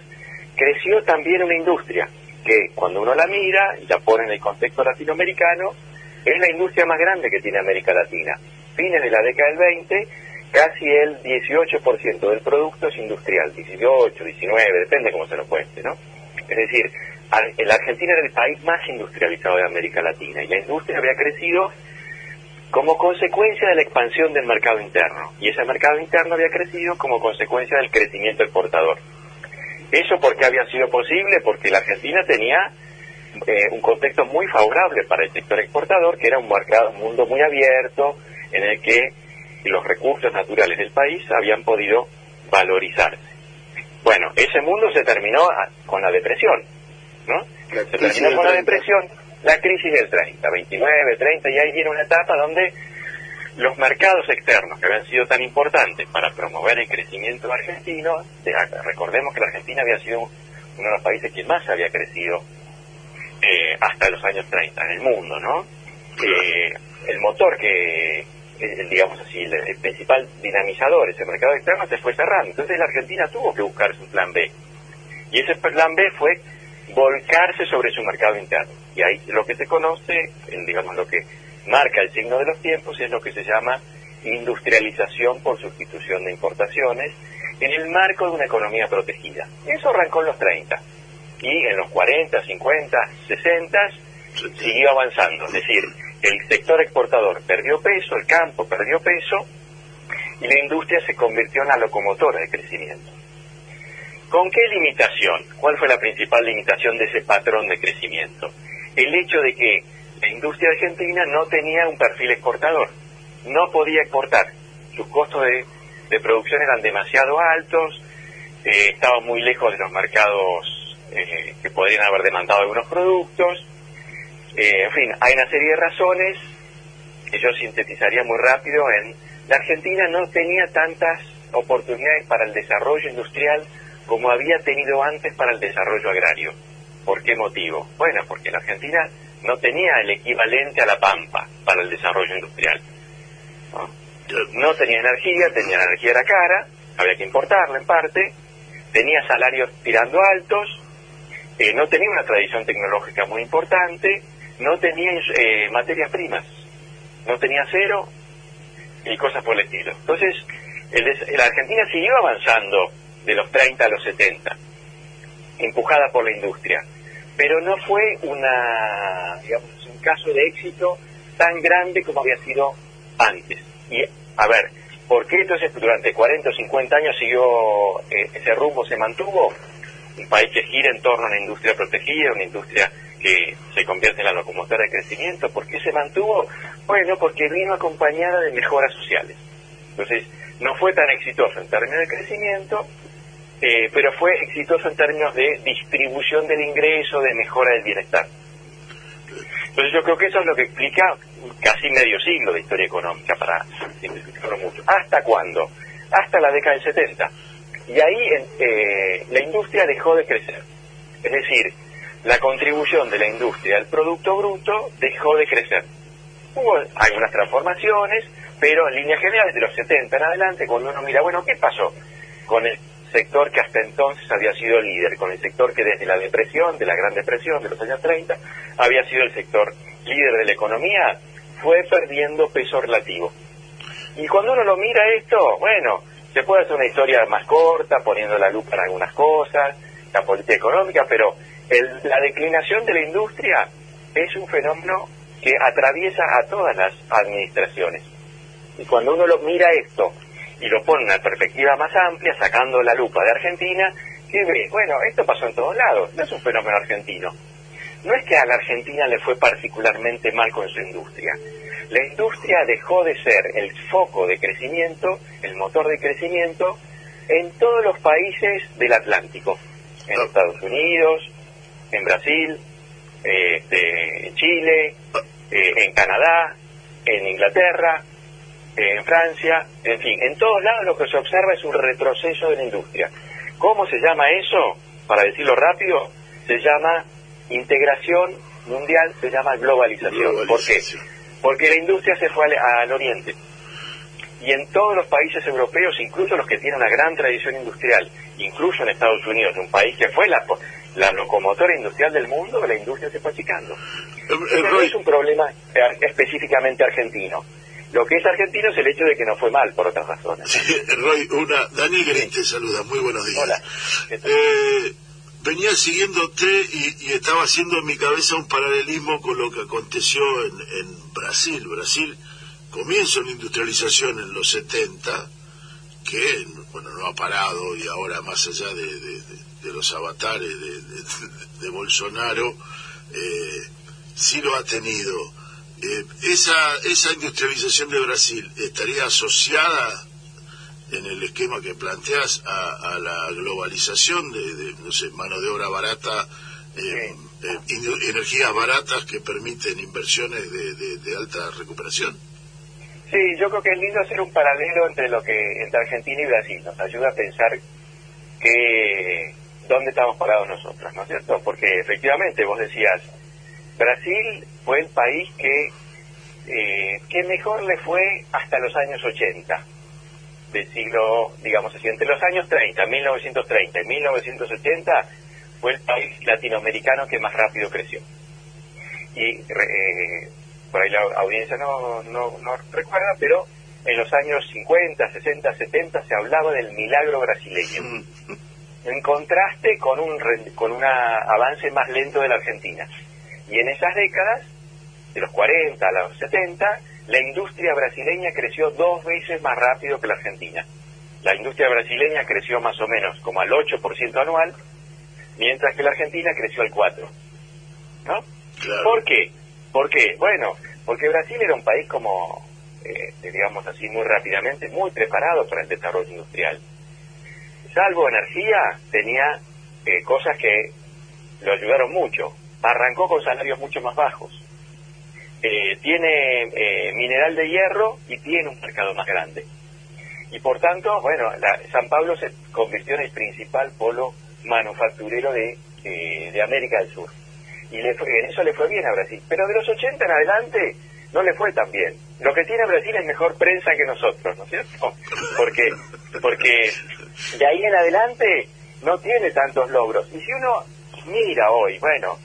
[SPEAKER 5] creció también una industria que cuando uno la mira y la pone en el contexto latinoamericano, es la industria más grande que tiene América Latina. Fines de la década del 20, casi el 18% del producto es industrial, 18, 19, depende cómo se lo cuente, ¿no? Es decir, la Argentina era el país más industrializado de América Latina y la industria había crecido como consecuencia de la expansión del mercado interno. Y ese mercado interno había crecido como consecuencia del crecimiento exportador. ¿Eso por qué había sido posible? Porque la Argentina tenía eh, un contexto muy favorable para el sector exportador, que era un, mercado, un mundo muy abierto, en el que los recursos naturales del país habían podido valorizarse. Bueno, ese mundo se terminó con la depresión, ¿no? Se terminó con la depresión, la crisis del 30, 29, 30, y ahí viene una etapa donde los mercados externos que habían sido tan importantes para promover el crecimiento argentino, recordemos que la Argentina había sido uno de los países que más había crecido eh, hasta los años 30 en el mundo, ¿no? Eh, el motor que, digamos así, el, principal dinamizador, ese mercado externo, se fue cerrando. Entonces la Argentina tuvo que buscar su plan B. Y ese plan B fue volcarse sobre su mercado interno. Y ahí lo que se conoce, digamos lo que marca el signo de los tiempos, es lo que se llama industrialización por sustitución de importaciones en el marco de una economía protegida. Eso arrancó en los 30 y en los 40, 50, 60 siguió avanzando. Es decir, el sector exportador perdió peso, el campo perdió peso y la industria se convirtió en la locomotora de crecimiento. ¿Con qué limitación? ¿Cuál fue la principal limitación de ese patrón de crecimiento? El hecho de que la industria argentina no tenía un perfil exportador, no podía exportar, sus costos de, producción eran demasiado altos, eh, estaban muy lejos de los mercados eh, que podrían haber demandado algunos productos, eh, en fin, hay una serie de razones que yo sintetizaría muy rápido en la Argentina no tenía tantas oportunidades para el desarrollo industrial como había tenido antes para el desarrollo agrario. ¿Por qué motivo? Bueno, porque la Argentina no tenía el equivalente a la pampa para el desarrollo industrial. No, tenía energía, tenía la energía era cara, había que importarla en parte, tenía salarios tirando altos, eh, no tenía una tradición tecnológica muy importante, no tenía eh, materias primas, no tenía acero y cosas por el estilo. Entonces, la Argentina siguió avanzando de los 30 a los 70, empujada por la industria, pero no fue una, digamos, un caso de éxito tan grande como había sido antes. Y, a ver, ¿por qué entonces durante 40 o 50 años siguió eh, ese rumbo, se mantuvo? Un país que gira en torno a una industria protegida, una industria que se convierte en la locomotora de crecimiento. ¿Por qué se mantuvo? Bueno, porque vino acompañada de mejoras sociales. Entonces, no fue tan exitoso en términos de crecimiento, eh, pero fue exitoso en términos de distribución del ingreso, de mejora del bienestar. Entonces yo creo que eso es lo que explica casi medio siglo de historia económica, para simplificarlo mucho. ¿Hasta cuándo? Hasta la década del 70. Y ahí eh, la industria dejó de crecer. Es decir, la contribución de la industria al Producto Bruto dejó de crecer. Hubo algunas transformaciones, pero en líneas generales de los 70 en adelante, cuando uno mira, bueno, ¿qué pasó con el sector que hasta entonces había sido líder, con el sector que desde la depresión, de la Gran Depresión de los años 30, había sido el sector líder de la economía? fue perdiendo peso relativo. Y cuando uno lo mira esto, bueno, se puede hacer una historia más corta, poniendo la lupa en algunas cosas, la política económica, pero la declinación de la industria es un fenómeno que atraviesa a todas las administraciones. Y cuando uno lo mira esto y lo pone en una perspectiva más amplia, sacando la lupa de Argentina, ¿qué ve? Bueno, esto pasó en todos lados, no es un fenómeno argentino. No es que a la Argentina le fue particularmente mal con su industria. La industria dejó de ser el foco de crecimiento, el motor de crecimiento, en todos los países del Atlántico. En Estados Unidos, en Brasil, este, en Chile, eh, en Canadá, en Inglaterra, en Francia, en fin, en todos lados lo que se observa es un retroceso de la industria. ¿Cómo se llama eso? Para decirlo rápido, se llama integración mundial, se llama globalización. ¿Por qué? Porque la industria se fue al, oriente. Y en todos los países europeos, incluso los que tienen una gran tradición industrial, incluso en Estados Unidos, un país que fue la, la locomotora industrial del mundo, la industria se fue achicando. Eh, no es un problema específicamente argentino. Lo que es argentino es el hecho de que no fue mal por otras razones.
[SPEAKER 2] Sí, Roy, una, Dani te saluda, muy buenos días.
[SPEAKER 5] Hola.
[SPEAKER 2] Eh, venía siguiéndote y, y, estaba haciendo en mi cabeza un paralelismo con lo que aconteció en, en Brasil. Brasil comienza una industrialización en los 70 que bueno no ha parado y ahora más allá de, de, los avatares de, Bolsonaro eh, sí lo ha tenido eh, esa, esa industrialización de Brasil estaría asociada en el esquema que planteas a, la globalización de, no sé, mano de obra barata, eh, eh, energías baratas que permiten inversiones de, alta recuperación.
[SPEAKER 5] Sí, yo creo que es lindo hacer un paralelo entre lo que entre Argentina y Brasil. Nos ayuda a pensar que dónde estamos parados nosotros, ¿no es cierto? Porque efectivamente vos decías, Brasil fue el país que, eh, que mejor le fue hasta los años 80 del siglo, digamos así, entre los años 30, 1930 y 1980 fue el país latinoamericano que más rápido creció. Y eh, por ahí la audiencia no, no, no recuerda, pero en los años 50, 60, 70 se hablaba del milagro brasileño. Mm. En contraste con un, con un avance más lento de la Argentina. Y en esas décadas, de los 40 a los 70, la industria brasileña creció dos veces más rápido que la argentina. La industria brasileña creció más o menos como al 8% anual, mientras que la Argentina creció al 4%. ¿No? ¿Por qué? ¿Por qué? Bueno, porque Brasil era un país como, eh, digamos así, muy rápidamente, muy preparado para el desarrollo industrial. Salvo energía, tenía eh, cosas que lo ayudaron mucho arrancó con salarios mucho más bajos. Eh, tiene eh, mineral de hierro y tiene un mercado más grande. Y por tanto, bueno, San Pablo se convirtió en el principal polo manufacturero de, eh, de América del Sur. Y le en eso le fue bien a Brasil. Pero de los 80 en adelante no le fue tan bien. Lo que tiene Brasil es mejor prensa que nosotros, ¿no es cierto? Porque, porque de ahí en adelante no tiene tantos logros. Y si uno mira hoy, bueno,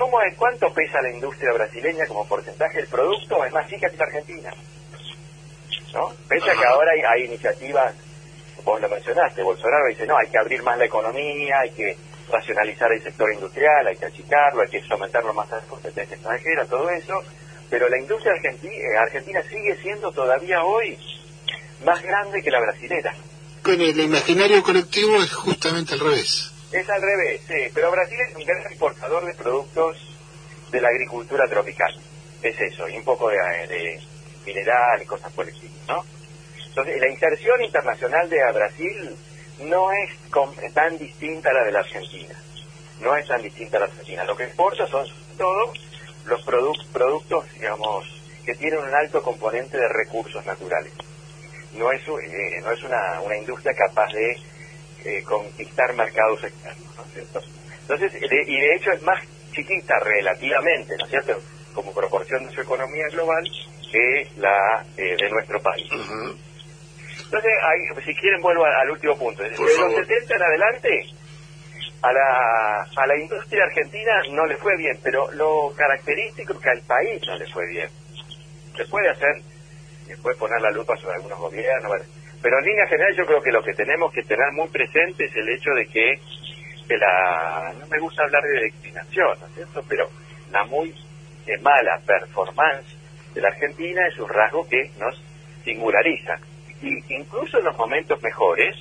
[SPEAKER 5] ¿Cómo es, ¿Cuánto pesa la industria brasileña como porcentaje del producto? Es más chica que la Argentina. ¿No? Pese a que ahora hay, iniciativas, vos lo mencionaste, Bolsonaro dice, no, hay que abrir más la economía, hay que racionalizar el sector industrial, hay que achicarlo, hay que someterlo más a la competencia extranjera, todo eso, pero la industria argentina, eh, argentina sigue siendo todavía hoy más grande que la brasilera.
[SPEAKER 1] Con el imaginario colectivo es justamente al revés.
[SPEAKER 5] Es al revés, sí, pero Brasil es un gran exportador de productos de la agricultura tropical. Es eso, y un poco de, mineral y cosas por el estilo, ¿no? Entonces, la inserción internacional de Brasil no es tan distinta a la de la Argentina. No es tan distinta a la Argentina. Lo que exporta son todos los productos, digamos, que tienen un alto componente de recursos naturales. No es, eh, no es una, una industria capaz de eh, conquistar mercados externos, ¿no es cierto? Entonces, y de hecho es más chiquita relativamente, ¿no es cierto?, como proporción de su economía global que la eh, de nuestro país. Entonces, ahí, si quieren, vuelvo al, último punto. Desde los 70 en adelante, a la, a la industria argentina no le fue bien, pero lo característico es que al país no le fue bien. Se puede hacer, se puede poner la lupa sobre algunos gobiernos, pero en línea general yo creo que lo que tenemos que tener muy presente es el hecho de que, la, no me gusta hablar de declinación, ¿no es cierto? Pero la muy eh, mala performance de la Argentina es un rasgo que nos singulariza. Y incluso en los momentos mejores,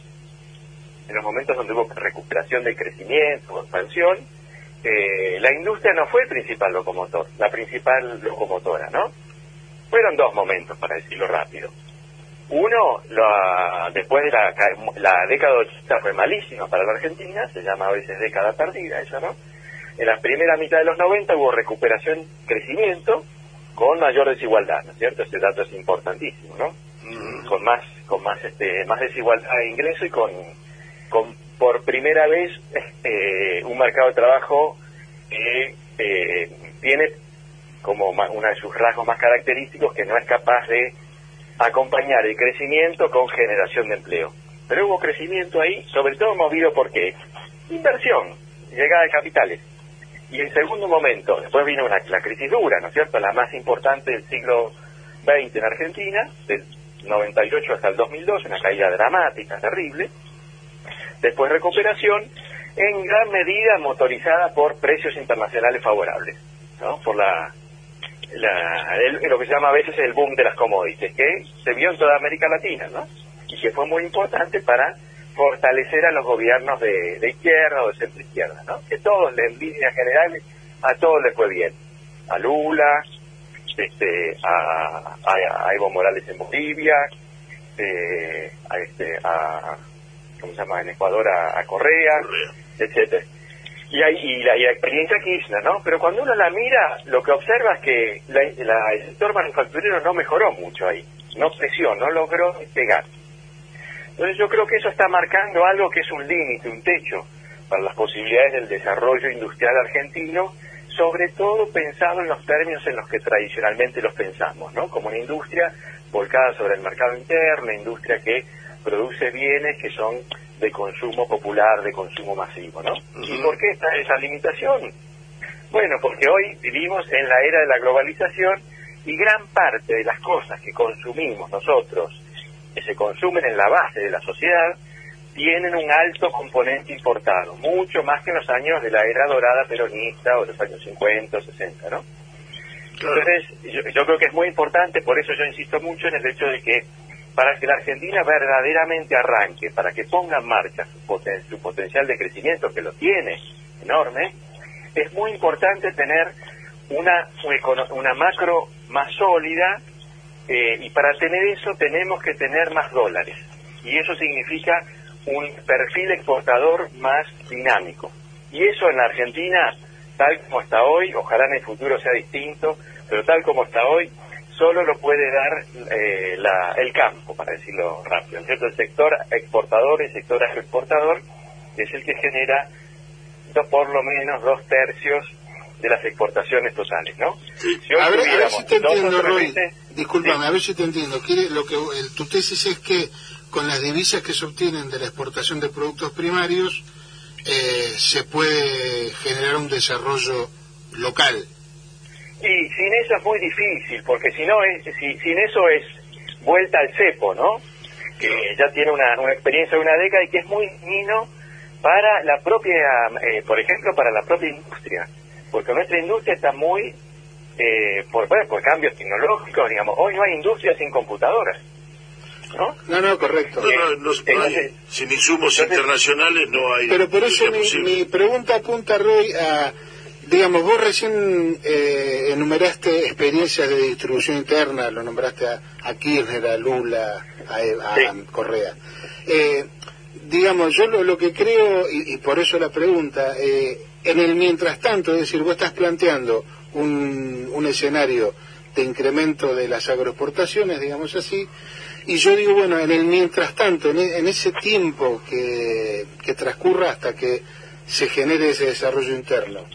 [SPEAKER 5] en los momentos donde hubo recuperación de crecimiento expansión, eh, la industria no fue el principal locomotor, la principal locomotora, ¿no? Fueron dos momentos, para decirlo rápido. Uno, después de la, la década 80 fue malísima para la Argentina, se llama a veces década perdida, eso, ¿no? En la primera mitad de los 90 hubo recuperación, crecimiento, con mayor desigualdad, ¿no es cierto? Ese dato es importantísimo, ¿no? Mm. Con más, con más, este, más desigualdad de ingreso y con, con por primera vez este, un mercado de trabajo que eh, tiene como uno de sus rasgos más característicos que no es capaz de acompañar el crecimiento con generación de empleo. Pero hubo crecimiento ahí, sobre todo movido por qué? Inversión, llegada de capitales. Y en segundo momento, después vino la crisis dura, ¿no es cierto? La más importante del siglo XX en Argentina, del 98 hasta el 2002, una caída dramática, terrible. Después recuperación, en gran medida motorizada por precios internacionales favorables, ¿no? Por la, lo que se llama a veces el boom de las commodities, que se vio en toda América Latina, ¿no? Y que fue muy importante para fortalecer a los gobiernos de, izquierda o de centro izquierda, ¿no? Que todos, en líneas generales, a todos les fue bien. A Lula, este, a, a, Evo Morales en Bolivia, eh, a, este, a, ¿cómo se llama? En Ecuador a, Correa, etcétera. Y, hay, y, la, experiencia Kirchner, ¿no? Pero cuando uno la mira, lo que observa es que la, el sector manufacturero no mejoró mucho ahí, no creció, no logró pegar. Entonces yo creo que eso está marcando algo que es un límite, un techo para las posibilidades del desarrollo industrial argentino, sobre todo pensado en los términos en los que tradicionalmente los pensamos, ¿no? Como una industria volcada sobre el mercado interno, industria que produce bienes que son de consumo popular, de consumo masivo, ¿no? ¿Y por qué está esa limitación? Bueno, porque hoy vivimos en la era de la globalización y gran parte de las cosas que consumimos nosotros, que se consumen en la base de la sociedad, tienen un alto componente importado, mucho más que en los años de la era dorada peronista o los años 50 o 60, ¿no? Entonces, yo, yo creo que es muy importante, por eso yo insisto mucho en el hecho de que para que la Argentina verdaderamente arranque, para que ponga en marcha su, potencial de crecimiento, que lo tiene enorme, es muy importante tener una, una macro más sólida eh, y para tener eso tenemos que tener más dólares. Y eso significa un perfil exportador más dinámico. Y eso en la Argentina, tal como está hoy, ojalá en el futuro sea distinto, pero tal como está hoy, solo lo puede dar eh, el campo, para decirlo rápido. ¿cierto? El sector exportador, el sector agroexportador, es el que genera por lo menos dos tercios de las exportaciones totales, ¿no?
[SPEAKER 1] a, ver, si te entiendo, Roy. Disculpame, a ver si te entiendo. Quiere, lo que tu tesis es que con las divisas que se obtienen de la exportación de productos primarios eh, se puede generar un desarrollo local.
[SPEAKER 5] Y sin eso es muy difícil, porque si no es, si, sin eso es vuelta al cepo, ¿no? Que ya tiene una, una experiencia de una década y que es muy mino para la propia, eh, por ejemplo, para la propia industria, porque nuestra industria está muy, eh, por, por cambios tecnológicos, digamos, hoy no hay industria sin computadoras. ¿No?
[SPEAKER 1] No, no, correcto.
[SPEAKER 2] sin insumos internacionales no hay.
[SPEAKER 1] Pero por eso mi, mi, pregunta apunta, Roy, a Digamos, vos recién eh, enumeraste experiencias de distribución interna, lo nombraste a, Kirchner, a Lula, a, Correa. Eh, digamos, yo lo, que creo, y, por eso la pregunta, eh, en el mientras tanto, es decir, vos estás planteando un, un escenario de incremento de las agroexportaciones, digamos así, y yo digo, bueno, en el mientras tanto, en, en ese tiempo que, que transcurra hasta que se genere ese desarrollo interno,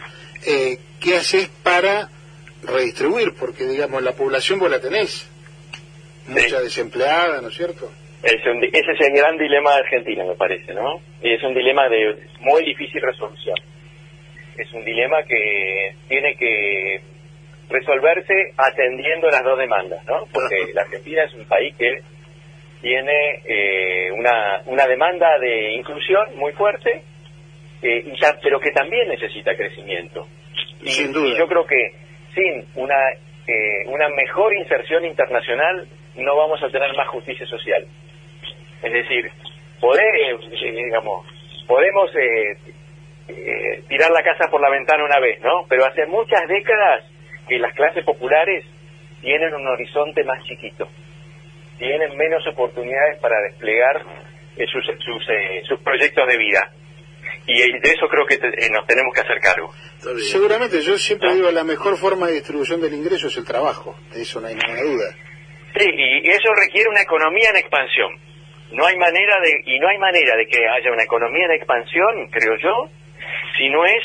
[SPEAKER 1] eh, ¿qué haces para redistribuir? Porque, digamos, la población vos la tenés, mucha desempleada, ¿no es cierto?
[SPEAKER 5] ese es el gran dilema de Argentina, me parece, ¿no? Y es un dilema de muy difícil resolución. Es un dilema que tiene que resolverse atendiendo las dos demandas, ¿no? Porque la Argentina es un país que tiene eh, una, una demanda de inclusión muy fuerte, eh, y ya, pero que también necesita crecimiento. Y,
[SPEAKER 1] Sin duda.
[SPEAKER 5] y yo creo que sin una, eh, una mejor inserción internacional no vamos a tener más justicia social. Es decir, poder, eh, digamos, podemos eh, eh, tirar la casa por la ventana una vez, ¿no? Pero hace muchas décadas que las clases populares tienen un horizonte más chiquito, tienen menos oportunidades para desplegar sus, sus, sus proyectos de vida. Y de eso creo que te- eh, nos tenemos que hacer cargo.
[SPEAKER 1] Seguramente, yo siempre digo, la mejor forma de distribución del ingreso es el trabajo, de eso no hay ninguna duda.
[SPEAKER 5] Sí, y eso requiere una economía en expansión. No hay manera de y no hay manera de que haya una economía en expansión, creo yo, si no es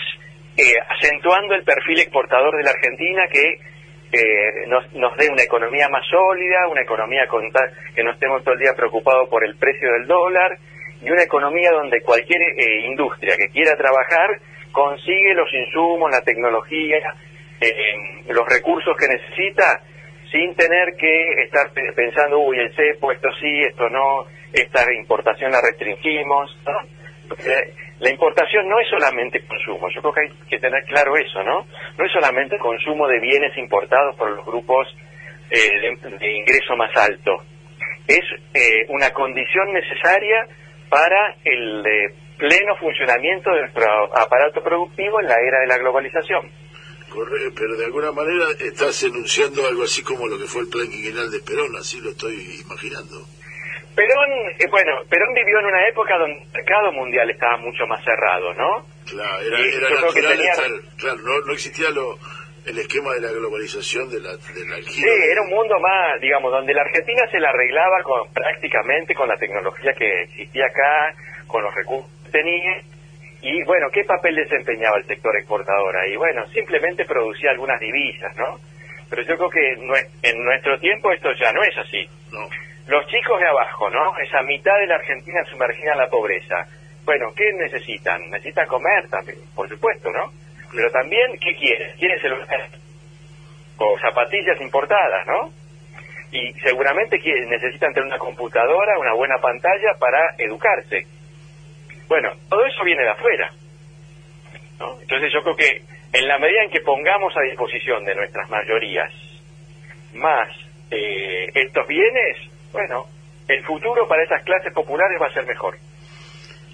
[SPEAKER 5] eh, acentuando el perfil exportador de la Argentina que eh, nos, nos dé una economía más sólida, una economía con ta- que no estemos todo el día preocupados por el precio del dólar y una economía donde cualquier eh, industria que quiera trabajar consigue los insumos, la tecnología, eh, los recursos que necesita sin tener que estar pe- pensando, uy, el cepo, esto sí, esto no, esta importación la restringimos. la importación no es solamente consumo, yo creo que hay que tener claro eso, ¿no? No es solamente consumo de bienes importados por los grupos eh, de, de ingreso más alto, es eh, una condición necesaria para el eh, pleno funcionamiento de nuestro aparato productivo en la era de la globalización.
[SPEAKER 2] Corre- pero de alguna manera estás enunciando algo así como lo que fue el plan quinquenal de Perón, así lo estoy imaginando.
[SPEAKER 5] Perón, eh, bueno, Perón vivió en una época donde el mercado mundial estaba mucho más cerrado, ¿no?
[SPEAKER 2] Claro, era, era natural
[SPEAKER 5] tenía-
[SPEAKER 2] estar- claro, no, no existía lo, el esquema de la globalización de la, de la
[SPEAKER 5] Sí, era un mundo más, digamos, donde la Argentina se la arreglaba con, prácticamente con la tecnología que existía acá, con los recursos que tenía. Y bueno, ¿qué papel desempeñaba el sector exportador ahí? Bueno, simplemente producía algunas divisas, ¿no? Pero yo creo que en nuestro tiempo esto ya no es así.
[SPEAKER 2] No,
[SPEAKER 5] Los chicos de abajo, ¿no? Esa mitad de la Argentina sumergida en la pobreza. Bueno, ¿qué necesitan? Necesitan comer también, por supuesto, ¿no? Pero también, ¿qué quieren? Quieren celular o zapatillas importadas, ¿no? Y seguramente quieren- necesitan tener una computadora, una buena pantalla para educarse. Bueno, todo eso viene de afuera. Entonces yo creo que en la medida en que pongamos a disposición de nuestras mayorías más eh, estos bienes, bueno, el futuro para esas clases populares va a ser mejor.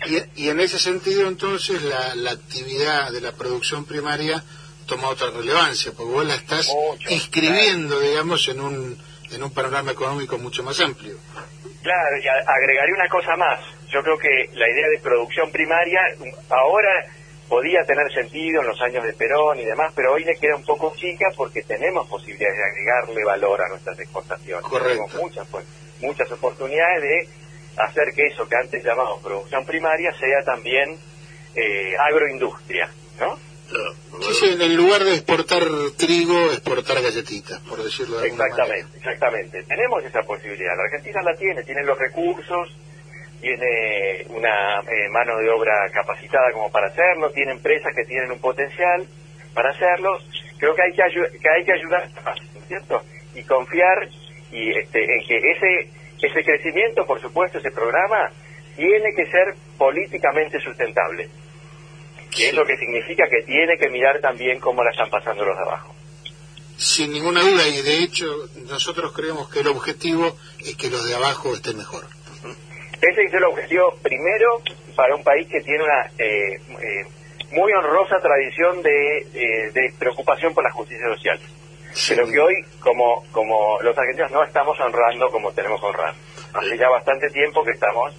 [SPEAKER 1] Y, y en ese sentido, entonces, la, la actividad de la producción primaria toma otra relevancia, porque vos la estás
[SPEAKER 5] Mucho,
[SPEAKER 1] inscribiendo, digamos, en un, en un panorama económico mucho más amplio.
[SPEAKER 5] Claro, y agregaré una cosa más. Yo creo que la idea de producción primaria ahora podía tener sentido en los años de Perón y demás, pero hoy le queda un poco chica porque tenemos posibilidades de agregarle valor a nuestras exportaciones.
[SPEAKER 1] Correcto.
[SPEAKER 5] Tenemos muchas, pues, muchas oportunidades de hacer que eso que antes llamamos producción primaria sea también eh, agroindustria, ¿no?
[SPEAKER 1] Sí, en lugar de exportar trigo, exportar galletitas, por decirlo de alguna
[SPEAKER 5] Exactamente, exactamente. Tenemos esa posibilidad. La Argentina la tiene, tiene los recursos, tiene una eh, mano de obra capacitada como para hacerlo, tiene empresas que tienen un potencial para hacerlo. Creo que hay que, ayu- que, hay que ayudar, ¿no es cierto? Y confiar y este, en que ese, ese crecimiento, por supuesto, ese programa, tiene que ser políticamente sustentable. Que es lo que significa que tiene que mirar también cómo la están pasando los de abajo.
[SPEAKER 1] Sin ninguna duda, y de hecho, nosotros creemos que el objetivo es que los de abajo estén mejor.
[SPEAKER 5] Ese es el objetivo primero para un país que tiene una eh, eh, muy honrosa tradición de, eh, de preocupación por la justicia social. Pero que hoy, como, como los argentinos, no estamos honrando como tenemos que honrar. Hace ya bastante tiempo que estamos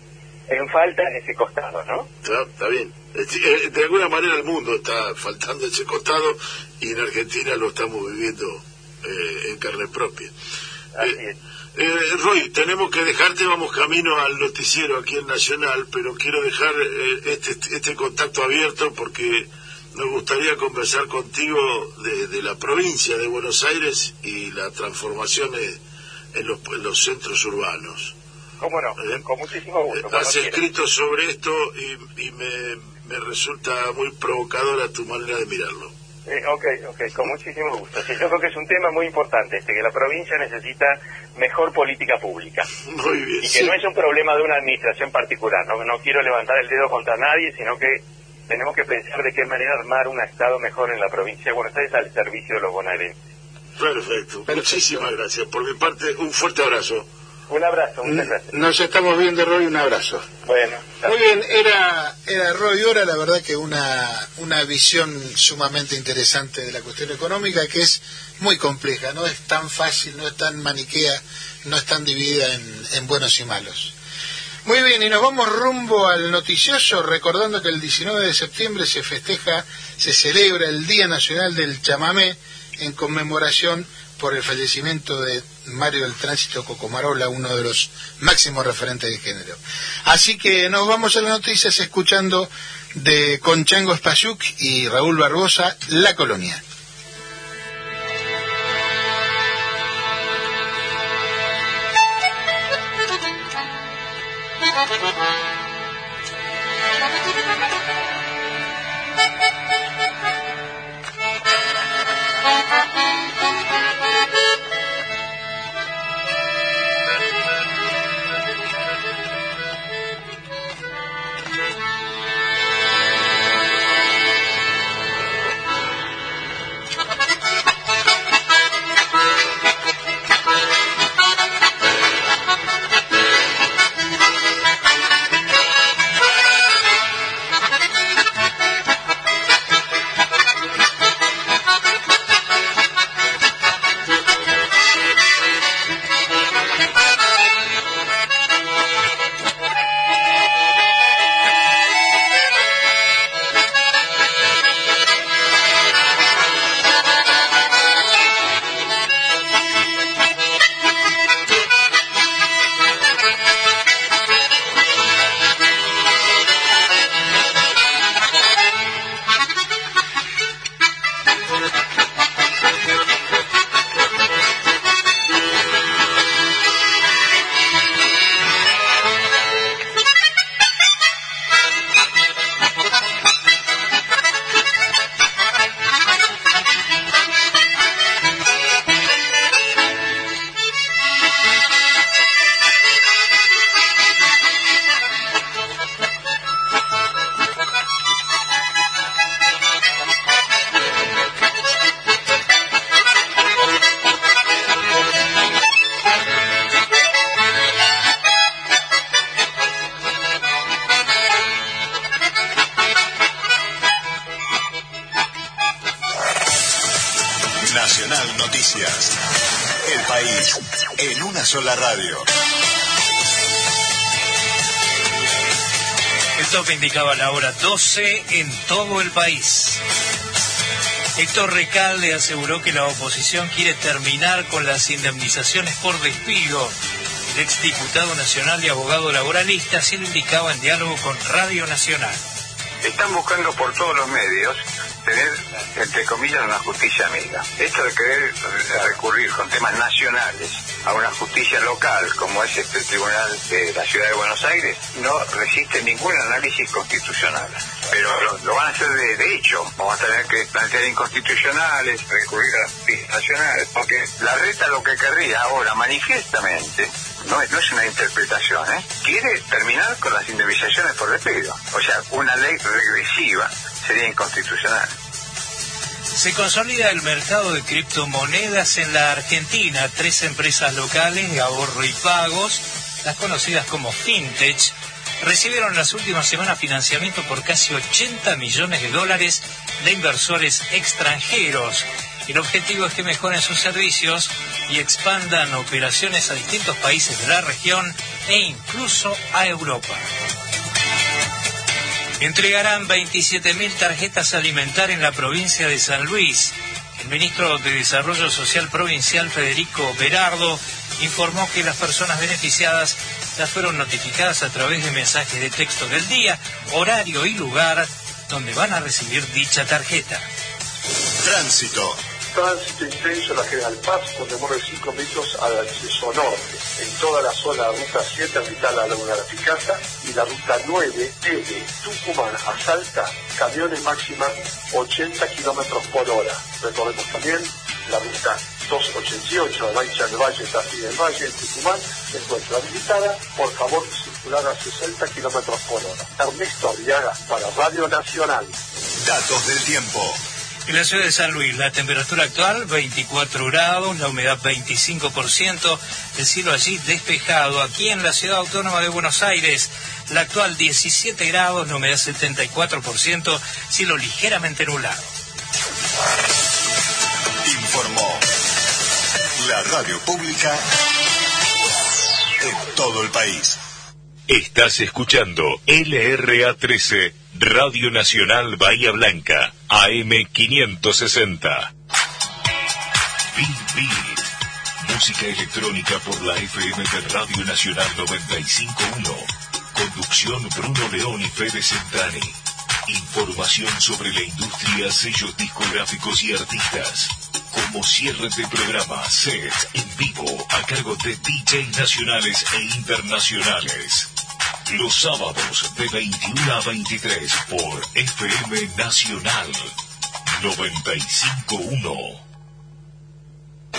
[SPEAKER 5] en falta en ese costado, ¿no?
[SPEAKER 2] está, está bien. Eh, De alguna manera el mundo está faltando ese costado y en Argentina lo estamos viviendo eh, en carne propia.
[SPEAKER 5] Así
[SPEAKER 2] Eh,
[SPEAKER 5] es.
[SPEAKER 2] Eh, Roy, tenemos que dejarte, vamos camino al noticiero aquí en Nacional, pero quiero dejar eh, este, este contacto abierto porque nos gustaría conversar contigo de, de la provincia de Buenos Aires y la transformación eh, en los, en los centros urbanos.
[SPEAKER 5] ¿Cómo no?
[SPEAKER 2] Eh,
[SPEAKER 5] Con muchísimo gusto.
[SPEAKER 2] Eh, Has escrito sobre esto y, y me, me resulta muy provocadora tu manera de mirarlo.
[SPEAKER 5] Eh, ok, ok, con muchísimo gusto. Sí, yo creo que es un tema muy importante, este, que la provincia necesita mejor política pública. *laughs*
[SPEAKER 2] Muy bien.
[SPEAKER 5] Y que no es un problema de una administración particular. No, no quiero levantar el dedo contra nadie, sino que tenemos que pensar de qué manera armar un Estado mejor en la provincia de Buenos Aires al servicio de los bonaerenses.
[SPEAKER 2] Perfecto. Muchísimas gracias. Por mi parte, un fuerte abrazo.
[SPEAKER 5] Un abrazo, muchas gracias.
[SPEAKER 1] Nos estamos viendo, Roy, un abrazo.
[SPEAKER 5] Bueno,
[SPEAKER 1] Muy bien, era, era Roy Ora, la verdad que una, una visión sumamente interesante de la cuestión económica que es muy compleja, no es tan fácil, no es tan maniquea, no es tan dividida en, en buenos y malos. Muy bien, y nos vamos rumbo al noticioso, recordando que el 19 de septiembre se festeja, se celebra el Día Nacional del Chamamé en conmemoración por el fallecimiento de Mario del Tránsito Cocomarola, uno de los máximos referentes de género. Así que nos vamos a las noticias escuchando de Conchango Spayuk y Raúl Barbosa, La Colonia.
[SPEAKER 6] Thank you. En
[SPEAKER 7] todo el país. Héctor Recalde aseguró que la oposición quiere terminar con las indemnizaciones por despido. El exdiputado nacional y abogado laboralista así lo indicaba en diálogo con Radio Nacional.
[SPEAKER 8] Están buscando por todos los medios tener, entre comillas, una justicia amiga. Esto de querer recurrir con temas nacionales a una justicia local, como es este tribunal de la ciudad de Buenos Aires, no resiste ningún análisis constitucional. Pero lo, van a hacer de, de, hecho. Vamos a tener que plantear inconstitucionales, recurrir a las justicias nacionales, porque la reta lo que querría ahora, manifiestamente, no es, no es una interpretación, ¿eh? quiere terminar con las indemnizaciones por despido. O sea, una ley regresiva sería inconstitucional.
[SPEAKER 7] Se consolida el mercado de criptomonedas en la Argentina. Tres empresas locales ahorro y pagos, las conocidas como FinTech, recibieron las últimas semanas financiamiento por casi 80 millones de dólares de inversores extranjeros. El objetivo es que mejoren sus servicios y expandan operaciones a distintos países de la región e incluso a Europa. Entregarán 27.000 tarjetas alimentar en la provincia de San Luis. El ministro de Desarrollo Social Provincial, Federico Berardo, informó que las personas beneficiadas ya fueron notificadas a través de mensajes de texto del día, horario y lugar donde van a recibir dicha tarjeta.
[SPEAKER 6] Tránsito.
[SPEAKER 9] Tránsito intenso en la General Paz con demora de 5 minutos al acceso norte. En toda la zona de la ruta 7, vital a Laguna de la Picasa, y la ruta 9, desde Tucumán a Salta, camiones máximas 80 kilómetros por hora. Recordemos también la ruta 288 de Mancha del Valle, Tafí del Valle, en Tucumán, se encuentra habilitada. Por favor, circular a 60 kilómetros por hora. Ernesto Arriaga para Radio Nacional.
[SPEAKER 6] Datos del tiempo.
[SPEAKER 7] En la ciudad de San Luis, la temperatura actual 24 grados, la humedad 25%, el cielo allí despejado. Aquí en la ciudad autónoma de Buenos Aires, la actual 17 grados, la humedad 74%, cielo ligeramente nublado.
[SPEAKER 6] Informó la radio pública en todo el país. Estás escuchando LRA 13, Radio Nacional Bahía Blanca, AM 560. Big Música electrónica por la FM de Radio Nacional 951. Conducción Bruno León y Fede Centani. Información sobre la industria, sellos discográficos y artistas. Como cierre de programa, set en vivo a cargo de DJ nacionales e internacionales. Los sábados de 21 a 23 por FM Nacional 951.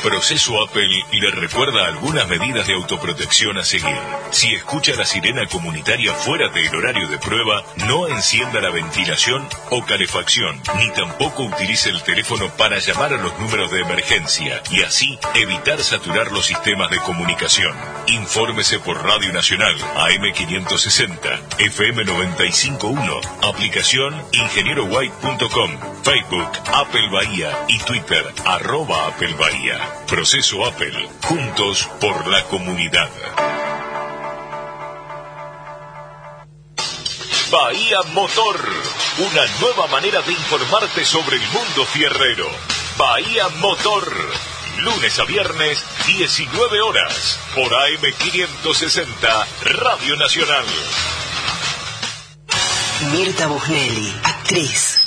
[SPEAKER 6] Proceso Apple le recuerda algunas medidas de autoprotección a seguir. Si escucha la sirena comunitaria fuera del horario de prueba, no encienda la ventilación o calefacción, ni tampoco utilice el teléfono para llamar a los números de emergencia y así evitar saturar los sistemas de comunicación. Infórmese por Radio Nacional AM560, FM 951, aplicación ingenierowhite.com, Facebook Apple Bahía y Twitter arroba Apple Bahía. Proceso Apple, juntos por la comunidad. Bahía Motor, una nueva manera de informarte sobre el mundo fierrero. Bahía Motor, lunes a viernes, 19 horas, por AM560, Radio Nacional.
[SPEAKER 10] Mirta Bugnelli, actriz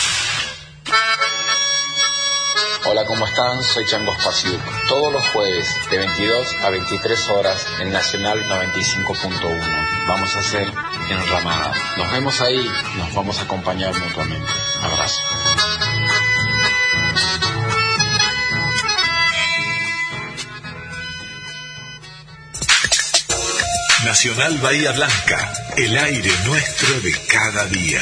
[SPEAKER 11] Hola, ¿cómo están? Soy Chango Spasiuk. Todos los jueves de 22 a 23 horas en Nacional 95.1. Vamos a hacer enramada. Nos vemos ahí, nos vamos a acompañar mutuamente. Abrazo.
[SPEAKER 6] Nacional Bahía Blanca, el aire nuestro de cada día.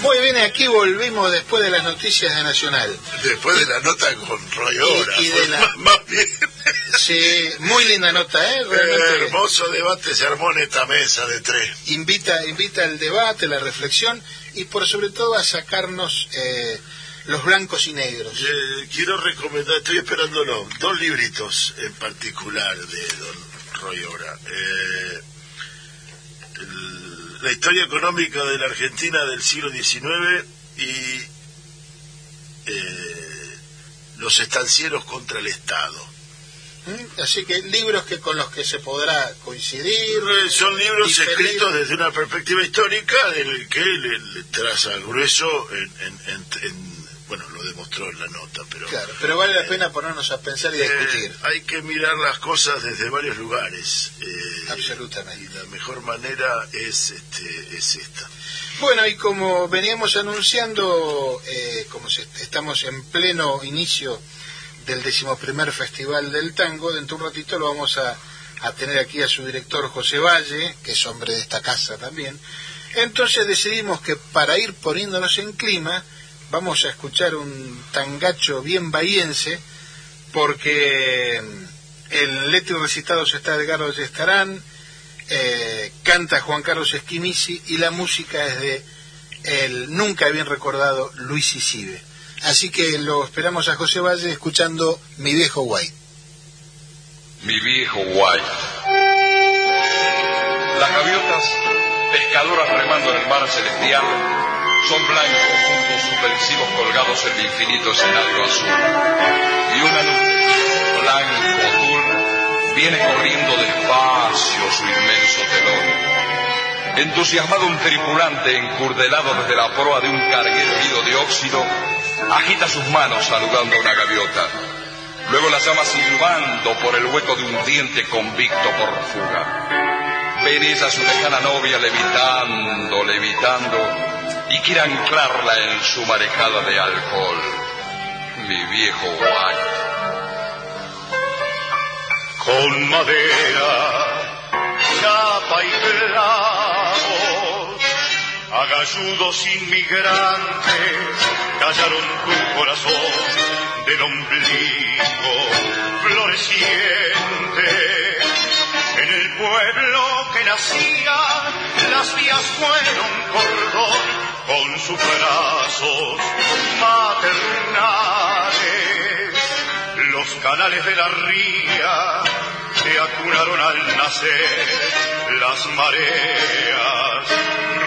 [SPEAKER 1] Muy bien, aquí volvimos después de las noticias de Nacional.
[SPEAKER 2] Después de la nota con Roy Hora.
[SPEAKER 1] Y, de la... *laughs*
[SPEAKER 2] Más bien.
[SPEAKER 1] Sí, muy linda nota, ¿eh? Realmente...
[SPEAKER 2] hermoso debate se armó en esta mesa de tres.
[SPEAKER 1] Invita, invita al debate, la reflexión y por sobre todo a sacarnos eh, los blancos y negros.
[SPEAKER 2] Eh, quiero recomendar, estoy esperándolo, dos libritos en particular de don Roy Hora. Eh, la historia económica de la Argentina del siglo XIX y eh, los estancieros contra el Estado.
[SPEAKER 1] ¿Mm? Así que libros que con los que se podrá coincidir.
[SPEAKER 2] Eh, Son libros
[SPEAKER 1] diferir.
[SPEAKER 2] escritos desde una perspectiva histórica en el que le, le traza grueso en, en- en- en- bueno, lo demostró en la nota, pero
[SPEAKER 1] Claro, pero vale la pena ponernos a pensar y a
[SPEAKER 2] eh,
[SPEAKER 1] discutir.
[SPEAKER 2] hay que mirar las cosas desde varios lugares. eh,
[SPEAKER 1] Absolutamente.
[SPEAKER 2] Y la mejor manera es, este, es esta.
[SPEAKER 1] Bueno, y como veníamos anunciando, eh, como se- estamos en pleno inicio del decimoprimer Festival del Tango, dentro de un ratito lo vamos a, a tener aquí a su director José Valle, que es hombre de esta casa también. Entonces decidimos que para ir poniéndonos en clima, vamos a escuchar un tangacho bien bahiense, porque mm, el Leti recitados está Edgardo Estarán, eh, canta Juan Carlos Esquimisi y la música es de el nunca bien recordado Luis Isibe. Así que lo esperamos a José Valle escuchando Mi viejo White.
[SPEAKER 12] mi viejo guay. Las gaviotas, pescadoras remando en el mar celestial, son blancos puntos suspensivos colgados en el infinito escenario azul. Y una luz, blanco azul, viene corriendo despacio su inmenso telón. Entusiasmado un tripulante encurdelado desde la proa de un carguero de óxido, agita sus manos saludando a una gaviota. Luego la llama silbando por el hueco de un diente convicto por fuga. Ella a su lejana novia levitando, levitando, y quiere anclarla en su marejada de alcohol. Mi viejo White.
[SPEAKER 13] con madera, chapa y clavos, agalludos inmigrantes callaron tu corazón del ombligo floreciente. En el pueblo que nacía, las vías fueron cordón con sus brazos maternales. Los canales de la ría te acunaron al nacer, las mareas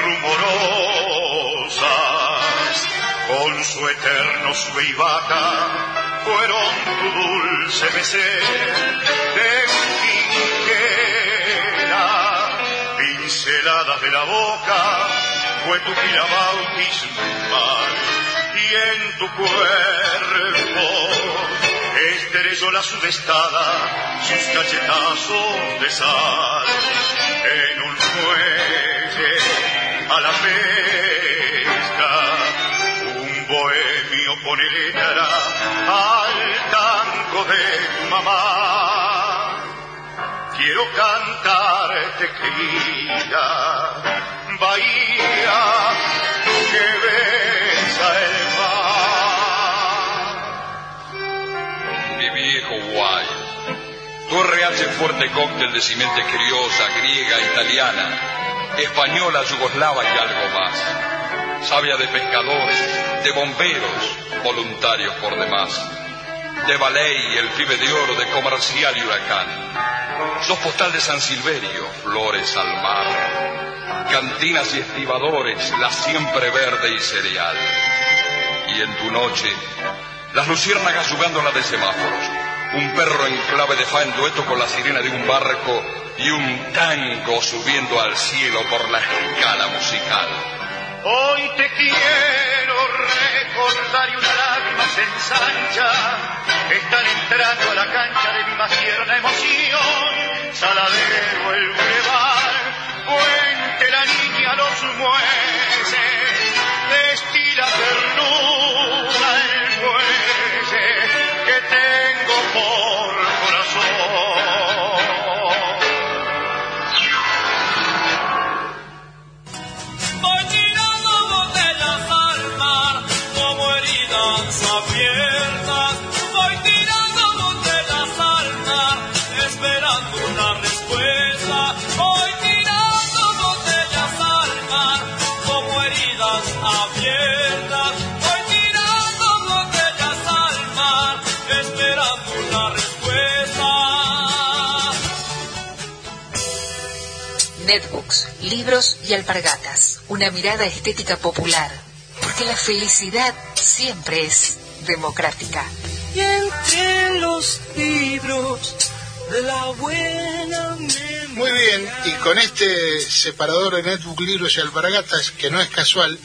[SPEAKER 13] rumorosas, con su eterno sube y vaca, fueron tu dulce mecer de quinquera, pinceladas de la boca, fue tu pila bautismal, y en tu cuerpo. Esterelló la sudestada sus cachetazos de sal en un muelle a la pesca. Un bohemio pone letra al tango de tu mamá quiero cantarte querida bahía que besa el mar
[SPEAKER 12] mi viejo guay. Tu RH fuerte cóctel de simiente criolla, griega, italiana, española, yugoslava y algo más. Sabia de pescadores, de bomberos, voluntarios por demás. De ballet y el pibe de oro de comercial y huracán. Sos postal de San Silverio, flores al mar. Cantinas y estibadores, la siempre verde y cereal. Y en tu noche, las luciérnagas jugándola de semáforos, un perro en clave de fa en dueto con la sirena de un barco y un tango subiendo al cielo por la escala musical.
[SPEAKER 13] Hoy te quiero recordar y una lágrima se ensancha. Están entrando a la cancha de mi más tierna emoción. Saladero, el bulevar, puente la niña, los mueces.
[SPEAKER 3] Netbooks, libros y alpargatas. Una mirada estética popular. Porque la felicidad siempre es democrática.
[SPEAKER 4] Y entre los libros la buena
[SPEAKER 1] Muy bien, y con este separador de netbook, libros y alpargatas, que no es casual,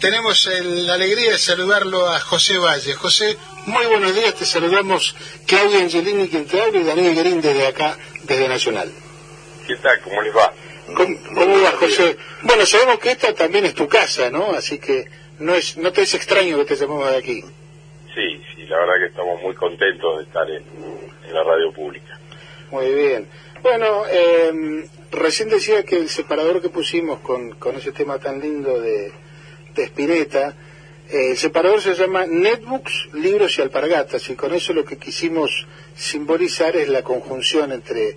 [SPEAKER 1] tenemos el- la alegría de saludarlo a José Valle. José, muy buenos días, te saludamos Claudia Angelini, quien te habla, y Daniel Guerín desde acá, desde Nacional.
[SPEAKER 14] ¿Qué tal? ¿Cómo les va?
[SPEAKER 1] ¿Cómo, cómo va, José? Bueno, sabemos que esta también es tu casa, ¿no? Así que no es no te es extraño que te llamemos de aquí.
[SPEAKER 14] Sí, sí, la verdad que estamos muy contentos de estar en, en la radio pública.
[SPEAKER 1] Muy bien. Bueno, eh, recién decía que el separador que pusimos con, con ese tema tan lindo de, de Spinetta, eh, el separador se llama Netbooks, Libros y Alpargatas, y con eso lo que quisimos simbolizar es la conjunción entre,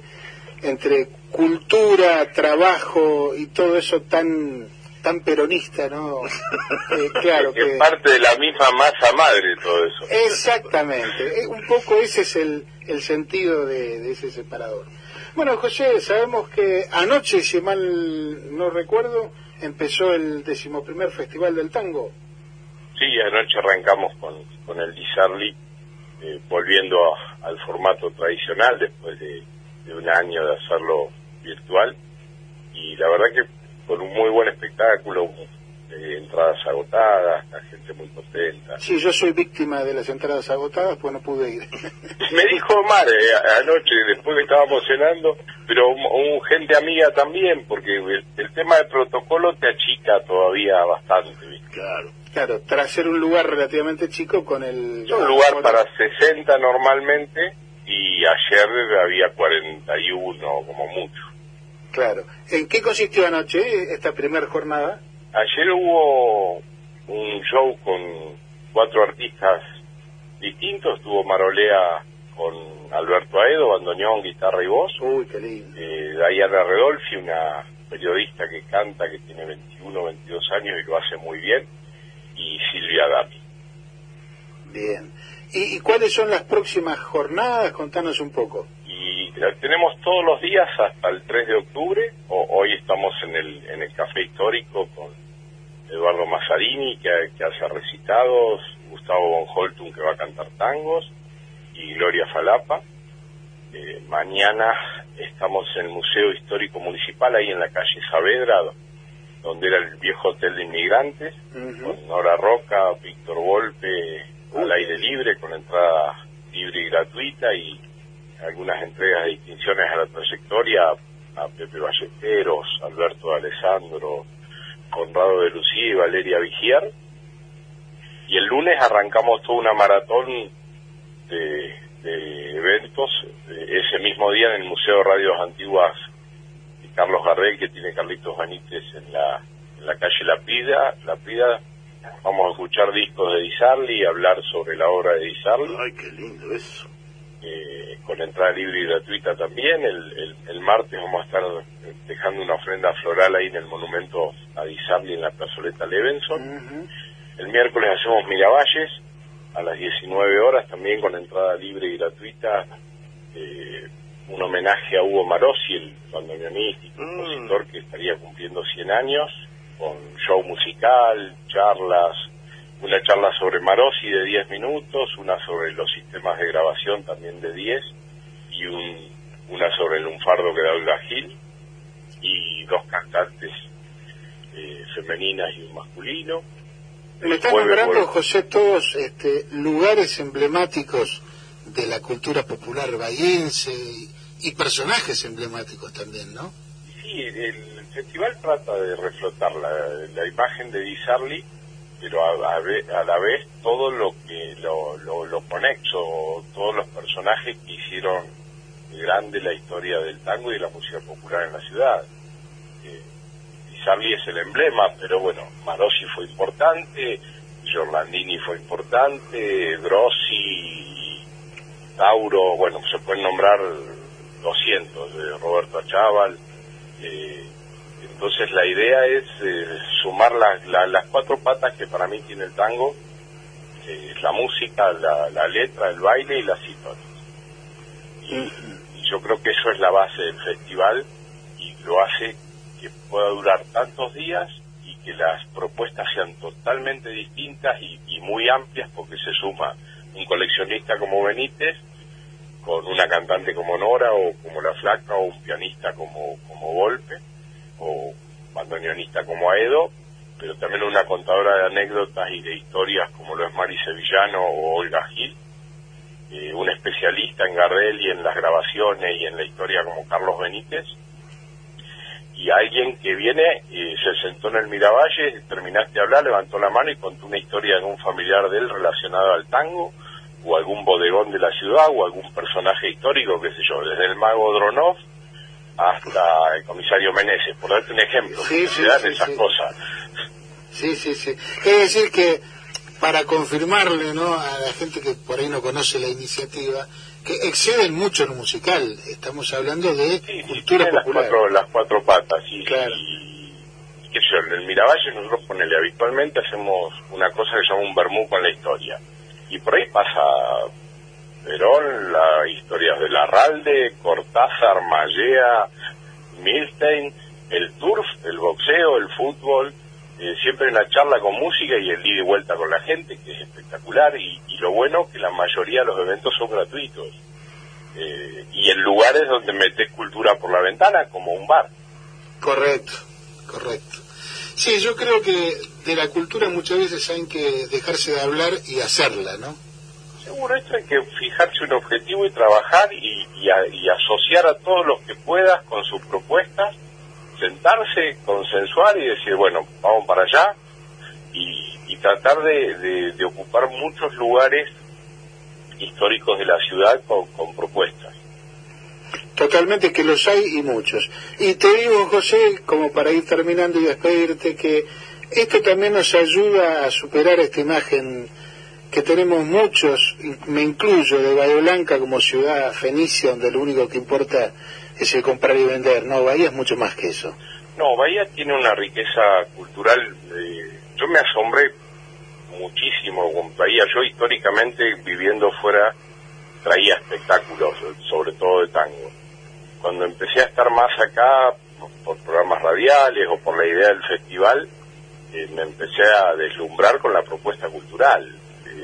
[SPEAKER 1] entre cultura, trabajo y todo eso tan tan peronista, ¿no? *laughs* Eh, claro
[SPEAKER 14] que
[SPEAKER 1] que...
[SPEAKER 14] es parte de la misma masa madre todo eso.
[SPEAKER 1] Exactamente, Eh, un poco ese es el, el sentido de, de ese separador. Bueno, José, sabemos que anoche, si mal no recuerdo, empezó el decimoprimer Festival del Tango.
[SPEAKER 14] Sí, anoche arrancamos con, con el Disarli, eh, volviendo a- al formato tradicional después de, de un año de hacerlo virtual. Y la verdad que con un muy buen espectáculo, eh, entradas agotadas, la gente muy contenta.
[SPEAKER 1] Sí, yo soy víctima de las entradas agotadas, pues no pude ir. *laughs*
[SPEAKER 14] Me dijo Omar eh, anoche, después que estábamos cenando, pero un, un gente amiga también, porque el, el tema del protocolo te achica todavía bastante. ¿viste?
[SPEAKER 2] Claro.
[SPEAKER 1] Claro, tras ser un lugar relativamente chico con el...
[SPEAKER 14] Es un lugar para 60 normalmente y ayer había 41 como mucho.
[SPEAKER 1] Claro. ¿En qué consistió anoche esta primera jornada?
[SPEAKER 14] Ayer hubo un show con cuatro artistas distintos, estuvo Marolea con Alberto Aedo, bandoneón, guitarra y voz.
[SPEAKER 1] Uy, qué lindo.
[SPEAKER 14] Eh, Diana Redolfi, una periodista que canta, que tiene 21, 22 años y lo hace muy bien. Y Silvia Dami.
[SPEAKER 1] Bien. ¿Y, y cuáles son las próximas jornadas? Contanos un poco.
[SPEAKER 14] Y tenemos todos los días hasta el 3 de octubre. O- hoy estamos en el, en el Café Histórico con Eduardo Mazzarini, que, que hace recitados, Gustavo von Holtum, que va a cantar tangos, y Gloria Falapa. Eh, mañana estamos en el Museo Histórico Municipal, ahí en la calle Saavedra, donde era el viejo hotel de inmigrantes, con Nora Roca, Víctor Volpe, al aire libre, con entrada libre y gratuita, y algunas entregas de distinciones a la trayectoria a Pepe Ballesteros, Alberto Alessandro, Conrado de Lucía y Valeria Vigier. Y el lunes arrancamos toda una maratón de, de eventos, ese mismo día en el Museo de Radios Antiguas de Carlos Gardel, que tiene Carlitos Benítez en la, en la calle La Pida. La Pida, vamos a escuchar discos de Di Sarli, hablar sobre la obra de Di Sarli.
[SPEAKER 2] Ay, qué lindo eso.
[SPEAKER 14] eh, con entrada libre y gratuita también. El, el, el martes vamos a estar dejando una ofrenda floral ahí en el monumento a Di Sarli en la plazoleta Levenson. El miércoles hacemos Miravalles a las 19 horas también con entrada libre y gratuita. eh, un homenaje a Hugo Marossi, el bandoneonista y compositor que estaría cumpliendo 100 años, con show musical, charlas, una charla sobre Marossi de 10 minutos, una sobre los sistemas de grabación también de 10 y un, una sobre el lunfardo que da Olga Gil y dos cantantes eh, femeninas y un masculino.
[SPEAKER 1] Me están nombrando. José, todos este, lugares emblemáticos de la cultura popular bahiense y, y personajes emblemáticos también, ¿no?
[SPEAKER 14] Sí, el festival trata de reflotar la, imagen de Di Sarli, pero a, a a la vez todo lo que lo, lo, lo conexo, todos los personajes que hicieron grande la historia del tango y de la música popular en la ciudad. Eh, Di Sarli es el emblema, pero bueno, Marossi fue importante, Giorlandini fue importante, Grossi, Tauro, bueno, se pueden nombrar 200, de Roberto Achával. eh, entonces la idea es eh, sumar las- la- las cuatro patas que para mí tiene el tango, es la música, la, la letra, el baile y las historias. Y, y yo creo que eso es la base del festival y lo hace que pueda durar tantos días y que las propuestas sean totalmente distintas y, y muy amplias porque se suma un coleccionista como Benítez con una cantante como Nora o como La Flaca o un pianista como, como Golpe o bandoneonista como Aedo, pero también una contadora de anécdotas y de historias como lo es Mari Sevillano o Olga Gil, eh, un especialista en Gardel y en las grabaciones y en la historia como Carlos Benítez, y alguien que viene y se sentó en el Miravalle, terminaste de hablar, levantó la mano y contó una historia de un familiar de él relacionado al tango, o algún bodegón de la ciudad, o algún personaje histórico, qué sé yo, desde el mago Dronov hasta el comisario Meneses, por darte un ejemplo,
[SPEAKER 1] Sí,
[SPEAKER 14] se dan
[SPEAKER 1] sí,
[SPEAKER 14] esas cosas.
[SPEAKER 1] Sí, sí, sí. Es decir que para confirmarle ¿no? a la gente que por ahí no conoce la iniciativa, que exceden mucho lo musical. Estamos hablando de cultura
[SPEAKER 14] Tiene las
[SPEAKER 1] popular.
[SPEAKER 14] cuatro, las cuatro patas y, y- y qué sé yo, en el Miravalle nosotros ponele habitualmente hacemos una cosa que se llama un vermú con la historia y por ahí pasa Perón, las historias de Larralde, Cortázar, Mallea, Milstein, el turf, el boxeo, el fútbol, eh, siempre una charla con música y el ida y vuelta con la gente, que es espectacular, y, y lo bueno que la mayoría de los eventos son gratuitos. Eh, y en lugares donde metes cultura por la ventana, como un bar.
[SPEAKER 1] Correcto, correcto. Sí, yo creo que de la cultura muchas veces hay que dejarse de hablar y hacerla, ¿no?
[SPEAKER 14] Seguro, esto hay que fijarse un objetivo y trabajar y, y a- y asociar a todos los que puedas con sus propuestas, sentarse, consensuar y decir, bueno, vamos para allá y, y tratar de, ocupar muchos lugares históricos de la ciudad con, con propuestas.
[SPEAKER 1] Totalmente que los hay y muchos. Y te digo, José, como para ir terminando y despedirte, que esto también nos ayuda a superar esta imagen que tenemos muchos, me incluyo, de Bahía Blanca como ciudad fenicia, donde lo único que importa es el comprar y vender. No, Bahía es mucho más que eso.
[SPEAKER 14] No, Bahía tiene una riqueza cultural. eh, yo me asombré muchísimo con Bahía. Yo históricamente viviendo fuera traía espectáculos, sobre todo de tango. Cuando empecé a estar más acá, por, programas radiales o por la idea del festival, eh, me empecé a deslumbrar con la propuesta cultural,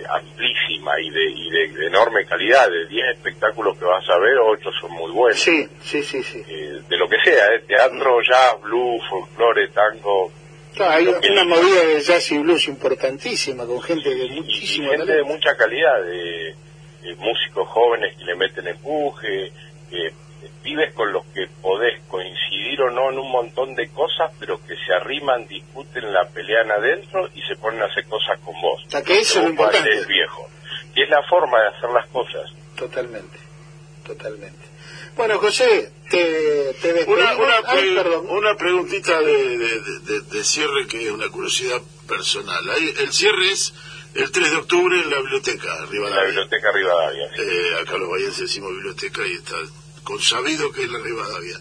[SPEAKER 14] amplísima y, de, y de, de enorme calidad. De 10 espectáculos que vas a ver, 8 son muy buenos.
[SPEAKER 1] Sí, sí, sí, sí.
[SPEAKER 14] Eh, de lo que sea, eh, teatro, jazz, blues, folclore, tango,
[SPEAKER 1] Claro, hay
[SPEAKER 14] que-
[SPEAKER 1] una movida de jazz y blues importantísima, con gente de
[SPEAKER 14] y
[SPEAKER 1] muchísimo
[SPEAKER 14] gente de mucha calidad, de, de músicos jóvenes que le meten empuje, eh, pibes con los que podés coincidir o no en un montón de cosas, pero que se arriman, discuten, la pelean adentro y se ponen a hacer cosas con vos.
[SPEAKER 1] sea, que eso es importante.
[SPEAKER 14] valés, viejo. Y es la forma de hacer las cosas.
[SPEAKER 1] Totalmente, totalmente. Bueno, José, te, te.
[SPEAKER 2] Una, una,
[SPEAKER 1] Ay,
[SPEAKER 2] pre-
[SPEAKER 1] perdón.
[SPEAKER 2] una preguntita de, de- de- de cierre que es una curiosidad personal. Ahí, el cierre es el 3 de octubre en la biblioteca,
[SPEAKER 14] En la
[SPEAKER 2] Rivadavia.
[SPEAKER 14] biblioteca Rivadavia. sí.
[SPEAKER 2] Eh, acá los bayenses decimos biblioteca y está consabido que es la Rivadavia.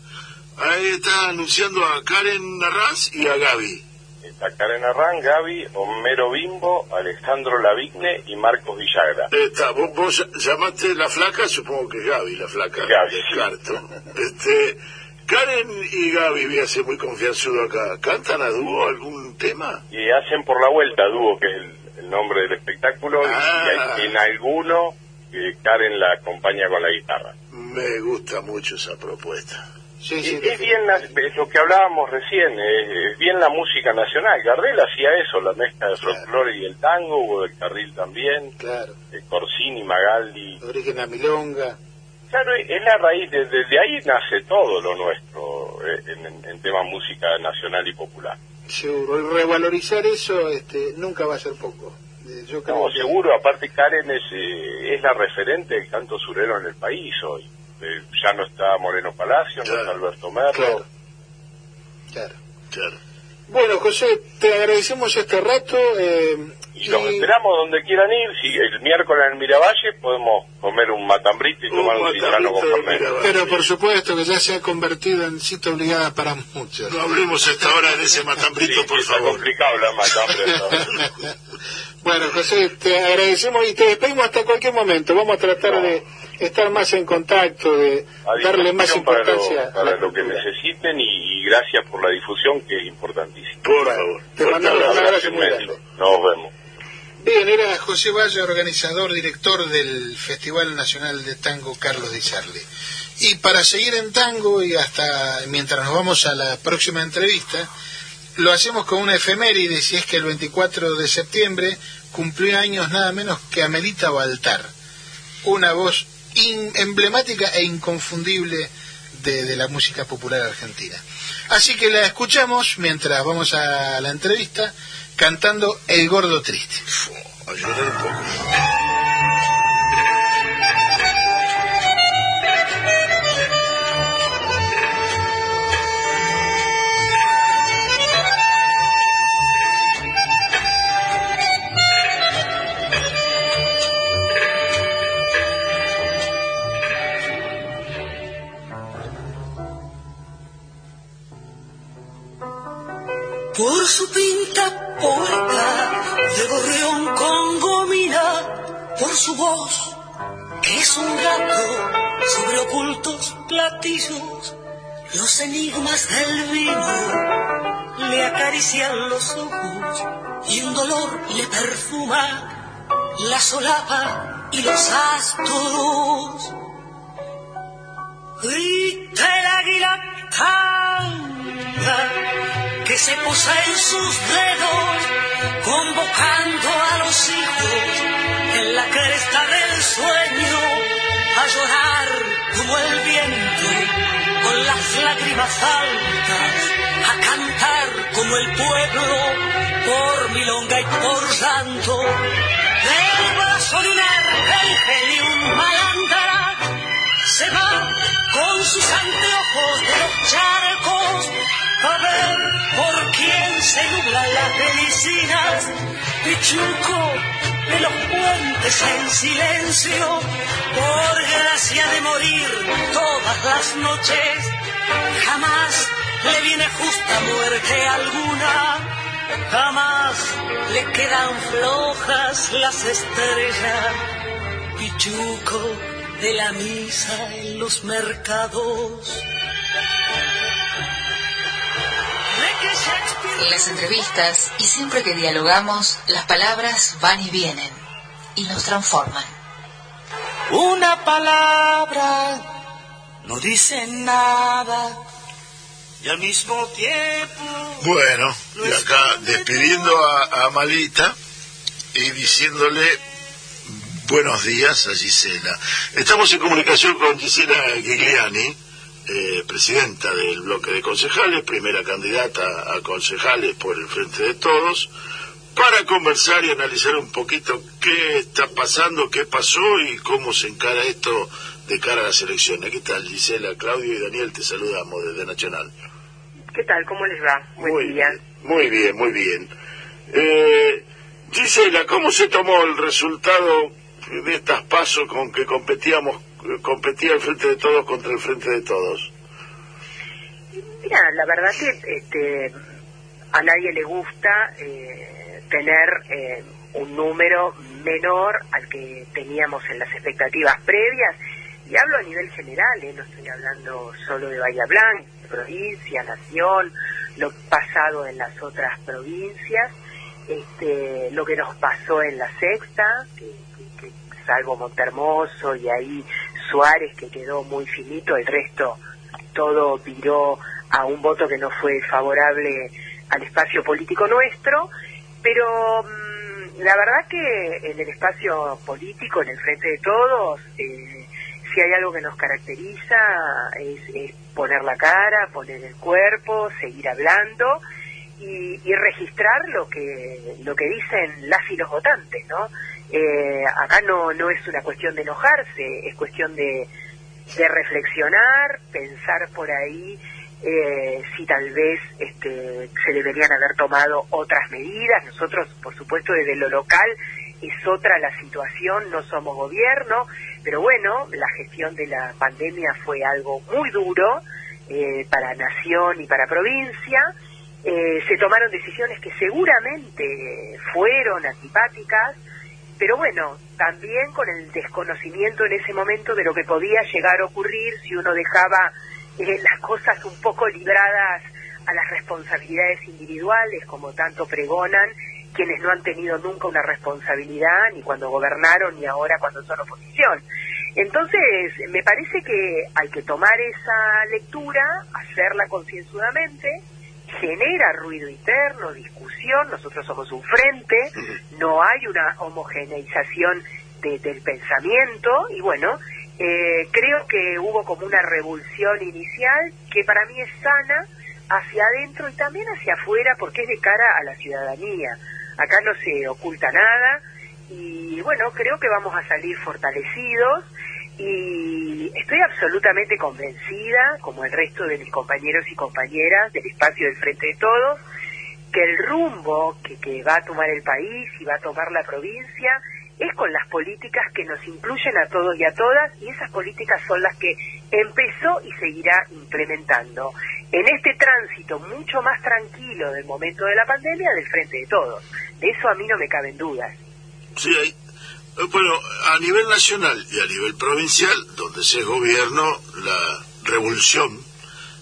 [SPEAKER 2] Ahí está anunciando a Karen Narraz y a Gaby.
[SPEAKER 14] Está Karen Arran, Gaby, Homero Bimbo, Alejandro Lavigne y Marcos Villagra.
[SPEAKER 2] Está, vos, vos llamaste la flaca, supongo que es Gaby, la flaca.
[SPEAKER 14] Gaby,
[SPEAKER 2] Descarto. Este, Karen y Gaby, voy a ser muy confianzudo acá. ¿Cantan a dúo algún tema?
[SPEAKER 14] y hacen por la vuelta dúo que es el, el nombre del espectáculo y-
[SPEAKER 2] Ah.
[SPEAKER 14] y, hay- en alguno eh, Karen la acompaña con la guitarra
[SPEAKER 2] Me gusta mucho esa propuesta.
[SPEAKER 1] Sí,
[SPEAKER 14] Y
[SPEAKER 1] sí,
[SPEAKER 14] es bien la- es lo que hablábamos recién es, es bien la música nacional Gardel hacía eso la mezcla de folclore y el tango Hugo del Carril también
[SPEAKER 1] claro.
[SPEAKER 14] eh, Corsini Magaldi
[SPEAKER 1] Origen a Milonga.
[SPEAKER 14] claro es la raíz de- desde ahí nace todo lo nuestro eh, en, en, en tema música nacional y popular
[SPEAKER 1] Seguro. Y revalorizar eso este, nunca va a ser poco. Eh, Yo creo
[SPEAKER 14] No,
[SPEAKER 1] que-
[SPEAKER 14] seguro, aparte Karen es, eh, es la referente del canto surero en el país hoy. Eh, ya no está Moreno Palacio, no está Alberto Merlo.
[SPEAKER 1] Claro. Claro.
[SPEAKER 2] Claro.
[SPEAKER 1] Bueno, José, te agradecemos este rato. eh,
[SPEAKER 14] Y los esperamos donde quieran ir. Si el miércoles en el Miravalle podemos comer un matambrito y tomar un citrano con fernet.
[SPEAKER 1] Pero por supuesto que ya se ha convertido en cita obligada para muchos.
[SPEAKER 2] No hablemos a esta hora de ese *laughs* matambrito, por
[SPEAKER 14] Está
[SPEAKER 2] favor.
[SPEAKER 14] complicado la matambre. *laughs*
[SPEAKER 1] Bueno, José, te agradecemos y te despedimos hasta cualquier momento. Vamos a tratar de estar más en contacto, de
[SPEAKER 14] A
[SPEAKER 1] darle más
[SPEAKER 14] disposición para lo,
[SPEAKER 1] importancia. a
[SPEAKER 14] para lo que necesiten y, y gracias por la difusión que es importantísima.
[SPEAKER 2] Por favor.
[SPEAKER 1] Te mandamos un abrazo muy grande.
[SPEAKER 14] Nos vemos.
[SPEAKER 1] Bien, era José Valle, organizador, director del Festival Nacional de Tango Carlos Di Sarli. Y para seguir en tango y hasta mientras nos vamos a la próxima entrevista, lo hacemos con una efeméride, si es que el 24 de septiembre cumplió años nada menos que Amelita Baltar, una voz emblemática e inconfundible de, la música popular argentina. Así que la escuchamos mientras vamos a la entrevista cantando El Gordo Triste.
[SPEAKER 4] Por su pinta poeta de gorrión con gomina, por su voz, que es un gato sobre ocultos platillos, los enigmas del vino le acarician los ojos y un dolor le perfuma la solapa y los astros. Grita el águila que se posa en sus dedos, convocando a los hijos en la cresta del sueño, a llorar como el viento, con las lágrimas altas, a cantar como el pueblo, por milonga y por santo, del brazo de un y un malandra, se va con sus anteojos de los charcos a ver por quién se nublan las medicinas, pichuco de los puentes en silencio, por gracia de morir todas las noches, jamás le viene justa muerte alguna, jamás le quedan flojas las estrellas, pichuco de la misa en los mercados
[SPEAKER 3] Las entrevistas y siempre que dialogamos, las palabras van y vienen y nos transforman.
[SPEAKER 4] Una palabra no dice nada y al mismo tiempo...
[SPEAKER 2] Bueno, y acá despidiendo a, a Malita y diciéndole buenos días a Gisela. Estamos en comunicación con Gisela Gigliani eh, presidenta del bloque de concejales, primera candidata a concejales por el Frente de Todos, para conversar y analizar un poquito qué está pasando, qué pasó y cómo se encara esto de cara a las elecciones. ¿Qué tal, Gisela, Claudio y Daniel? Te saludamos desde Nacional.
[SPEAKER 15] ¿Qué tal? ¿Cómo les va?
[SPEAKER 2] muy bien. Muy bien, muy bien. Eh, Gisela, ¿cómo se tomó el resultado de estas pasos con que competíamos competía el frente de todos contra el frente de todos?
[SPEAKER 15] Mira, la verdad que este, a nadie le gusta eh, tener eh, un número menor al que teníamos en las expectativas previas, y hablo a nivel general, eh, no estoy hablando solo de Bahía Blanca, provincia, nación, lo pasado en las otras provincias, este, lo que nos pasó en la sexta, que, salvo Montermoso y ahí Suárez, que quedó muy finito, el resto todo viró a un voto que no fue favorable al espacio político nuestro, pero mm, la verdad que en el espacio político, en el frente de todos, eh, si hay algo que nos caracteriza es, poner la cara, poner el cuerpo, seguir hablando y, y, registrar lo que lo que dicen las y los votantes, ¿no? Eh, acá no, no es una cuestión de enojarse, es cuestión de, de reflexionar, pensar por ahí eh, si tal vez este, se deberían haber tomado otras medidas. Nosotros, por supuesto, desde lo local es otra la situación, no somos gobierno, pero bueno, la gestión de la pandemia fue algo muy duro eh, para nación y para provincia. se tomaron decisiones que seguramente fueron antipáticas, pero bueno, también con el desconocimiento en ese momento de lo que podía llegar a ocurrir si uno dejaba eh, las cosas un poco libradas a las responsabilidades individuales, como tanto pregonan, quienes no han tenido nunca una responsabilidad, ni cuando gobernaron, ni ahora cuando son oposición. Entonces, me parece que hay que tomar esa lectura, hacerla concienzudamente, genera ruido interno, discusión, nosotros somos un frente, no hay una homogeneización del pensamiento y bueno, eh, creo que hubo como una revolución inicial que para mí es sana hacia adentro y también hacia afuera porque es de cara a la ciudadanía. Acá no se oculta nada y bueno, creo que vamos a salir fortalecidos y estoy absolutamente convencida, como el resto de mis compañeros y compañeras del espacio del Frente de Todos, que el rumbo que, va a tomar el país y va a tomar la provincia es con las políticas que nos incluyen a todos y a todas y esas políticas son las que empezó y seguirá implementando en este tránsito mucho más tranquilo del momento de la pandemia del frente de todos. De eso a mí no me caben dudas.
[SPEAKER 2] Sí, bueno, a nivel nacional y a nivel provincial, donde se es gobierno, la revolución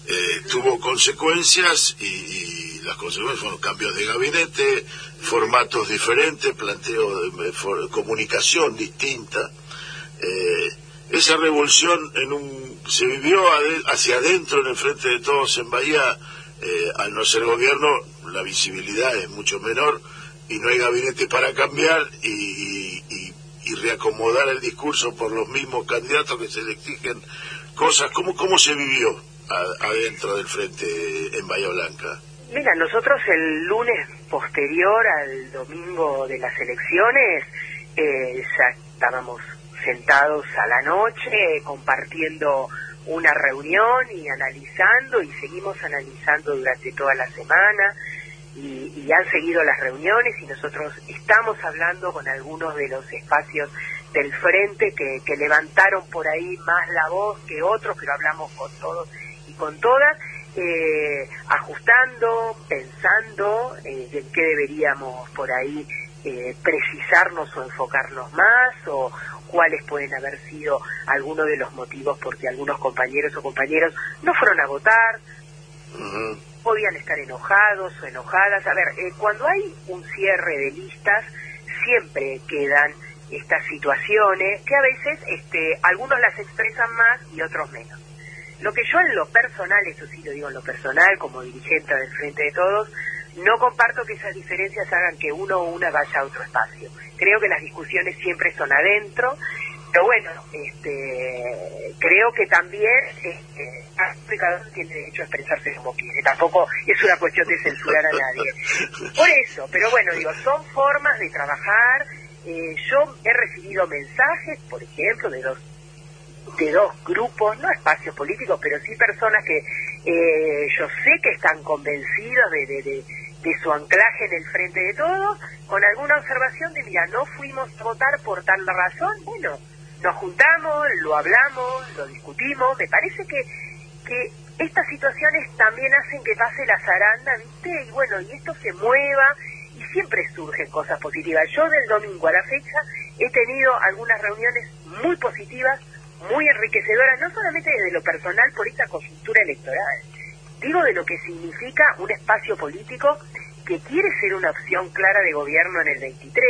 [SPEAKER 2] eh, tuvo consecuencias y las consecuencias fueron cambios de gabinete, formatos diferentes, planteo de comunicación distinta. Eh, esa revolución en un, se vivió hacia adentro en el frente de todos en Bahía, eh, al no ser gobierno, la visibilidad es mucho menor y no hay gabinete para cambiar y, reacomodar el discurso por los mismos candidatos que se le exigen cosas. ¿Cómo, cómo se vivió adentro del frente en Bahía Blanca?
[SPEAKER 15] Mira, nosotros el lunes posterior al domingo de las elecciones eh, ya estábamos sentados a la noche compartiendo una reunión y analizando y seguimos analizando durante toda la semana y, y, han seguido las reuniones y nosotros estamos hablando con algunos de los espacios del frente que, que levantaron por ahí más la voz que otros, pero hablamos con todos y con todas eh, ajustando, pensando eh, en qué deberíamos por ahí eh, precisarnos o enfocarnos más o cuáles pueden haber sido algunos de los motivos porque algunos compañeros o compañeros no fueron a votar, podían estar enojados o enojadas. A ver, eh, cuando hay un cierre de listas, siempre quedan estas situaciones que a veces este, algunos las expresan más y otros menos. Lo que yo en lo personal, eso sí lo digo en lo personal, como dirigente del Frente de Todos, no comparto que esas diferencias hagan que uno o una vaya a otro espacio. Creo que las discusiones siempre son adentro, pero bueno, este, creo que también este, cada uno tiene derecho a expresarse como quiere. Tampoco es una cuestión de censurar a nadie. Por eso, pero bueno, digo, son formas de trabajar. Eh, yo he recibido mensajes, por ejemplo, de los de dos grupos, no espacios políticos, pero sí personas que eh, yo sé que están convencidos de, de, de, su anclaje en el frente de todos, con alguna observación de, mira, no fuimos a votar por tal razón, bueno, nos juntamos, lo hablamos, lo discutimos, me parece que, que estas situaciones también hacen que pase la zaranda, ¿viste? Y bueno, y esto se mueva y siempre surgen cosas positivas. Yo del domingo a la fecha he tenido algunas reuniones muy positivas, muy enriquecedora, no solamente desde lo personal por esta coyuntura electoral, digo de lo que significa un espacio político que quiere ser una opción clara de gobierno en el 23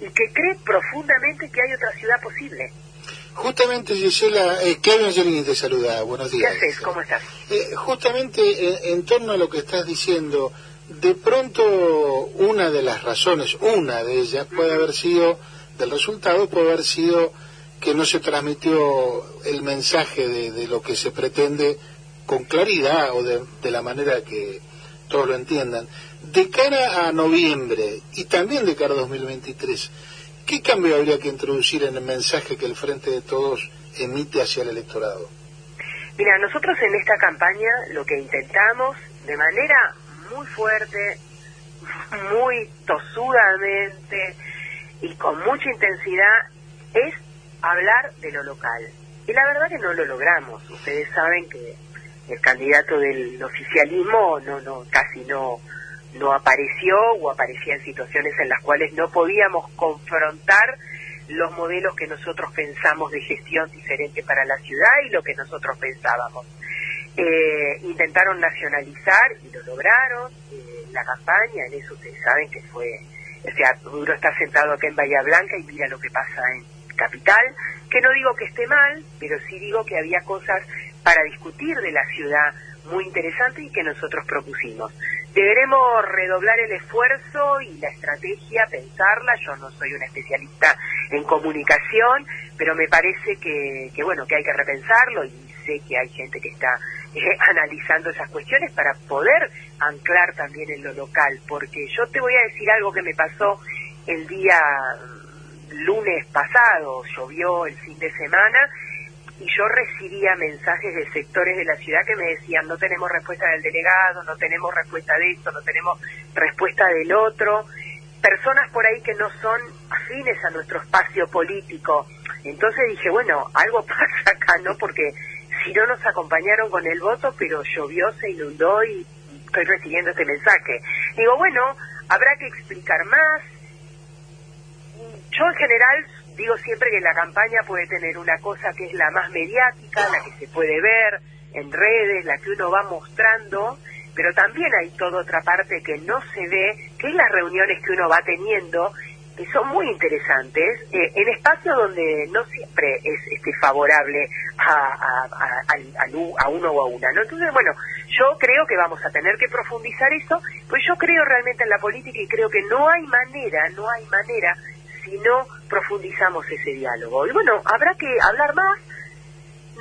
[SPEAKER 15] y que cree profundamente que hay otra ciudad posible.
[SPEAKER 1] Justamente, Gisela, eh, Kevin te saluda, buenos días.
[SPEAKER 15] ¿Qué haces? ¿Cómo estás?
[SPEAKER 1] Eh, justamente eh, en torno a lo que estás diciendo, de pronto una de las razones, una de ellas puede haber sido, del resultado puede haber sido que no se transmitió el mensaje de, lo que se pretende con claridad o de, la manera que todos lo entiendan. De cara a noviembre y también de cara a 2023, ¿qué cambio habría que introducir en el mensaje que el Frente de Todos emite hacia el electorado?
[SPEAKER 15] Mira, nosotros en esta campaña lo que intentamos de manera muy fuerte, muy tosudamente y con mucha intensidad es hablar de lo local. Y la verdad que no lo logramos. Ustedes saben que el candidato del oficialismo no, no, casi no, no apareció o aparecía en situaciones en las cuales no podíamos confrontar los modelos que nosotros pensamos de gestión diferente para la ciudad y lo que nosotros pensábamos. Eh, intentaron nacionalizar y lo lograron. Eh, la campaña, en eso ustedes saben que fue O sea, uno está sentado acá en Bahía Blanca y mira lo que pasa en Capital, que no digo que esté mal, pero sí digo que había cosas para discutir de la ciudad muy interesantes y que nosotros propusimos. Deberemos redoblar el esfuerzo y la estrategia, pensarla. Yo no soy una especialista en comunicación, pero me parece que, que bueno, que hay que repensarlo y sé que hay gente que está eh, *laughs* analizando esas cuestiones para poder anclar también en lo local, porque yo te voy a decir algo que me pasó el día lunes pasado, llovió el fin de semana y yo recibía mensajes de sectores de la ciudad que me decían no tenemos respuesta del delegado, no tenemos respuesta de esto, no tenemos respuesta del otro, personas por ahí que no son afines a nuestro espacio político. Entonces dije, bueno, algo *laughs* pasa acá, ¿no? Porque si no nos acompañaron con el voto, pero llovió, se inundó y estoy recibiendo este mensaje. Digo, bueno, habrá que explicar más. Yo en general digo siempre que la campaña puede tener una cosa que es la más mediática, la que se puede ver en redes, la que uno va mostrando, pero también hay toda otra parte que no se ve, que es las reuniones que uno va teniendo, que son muy interesantes, eh, en espacios donde no siempre es este, favorable a, uno o a una. ¿no? Entonces, bueno, yo creo que vamos a tener que profundizar eso, pues yo creo realmente en la política y creo que no hay manera, no hay manera si no profundizamos ese diálogo. Y bueno, habrá que hablar más.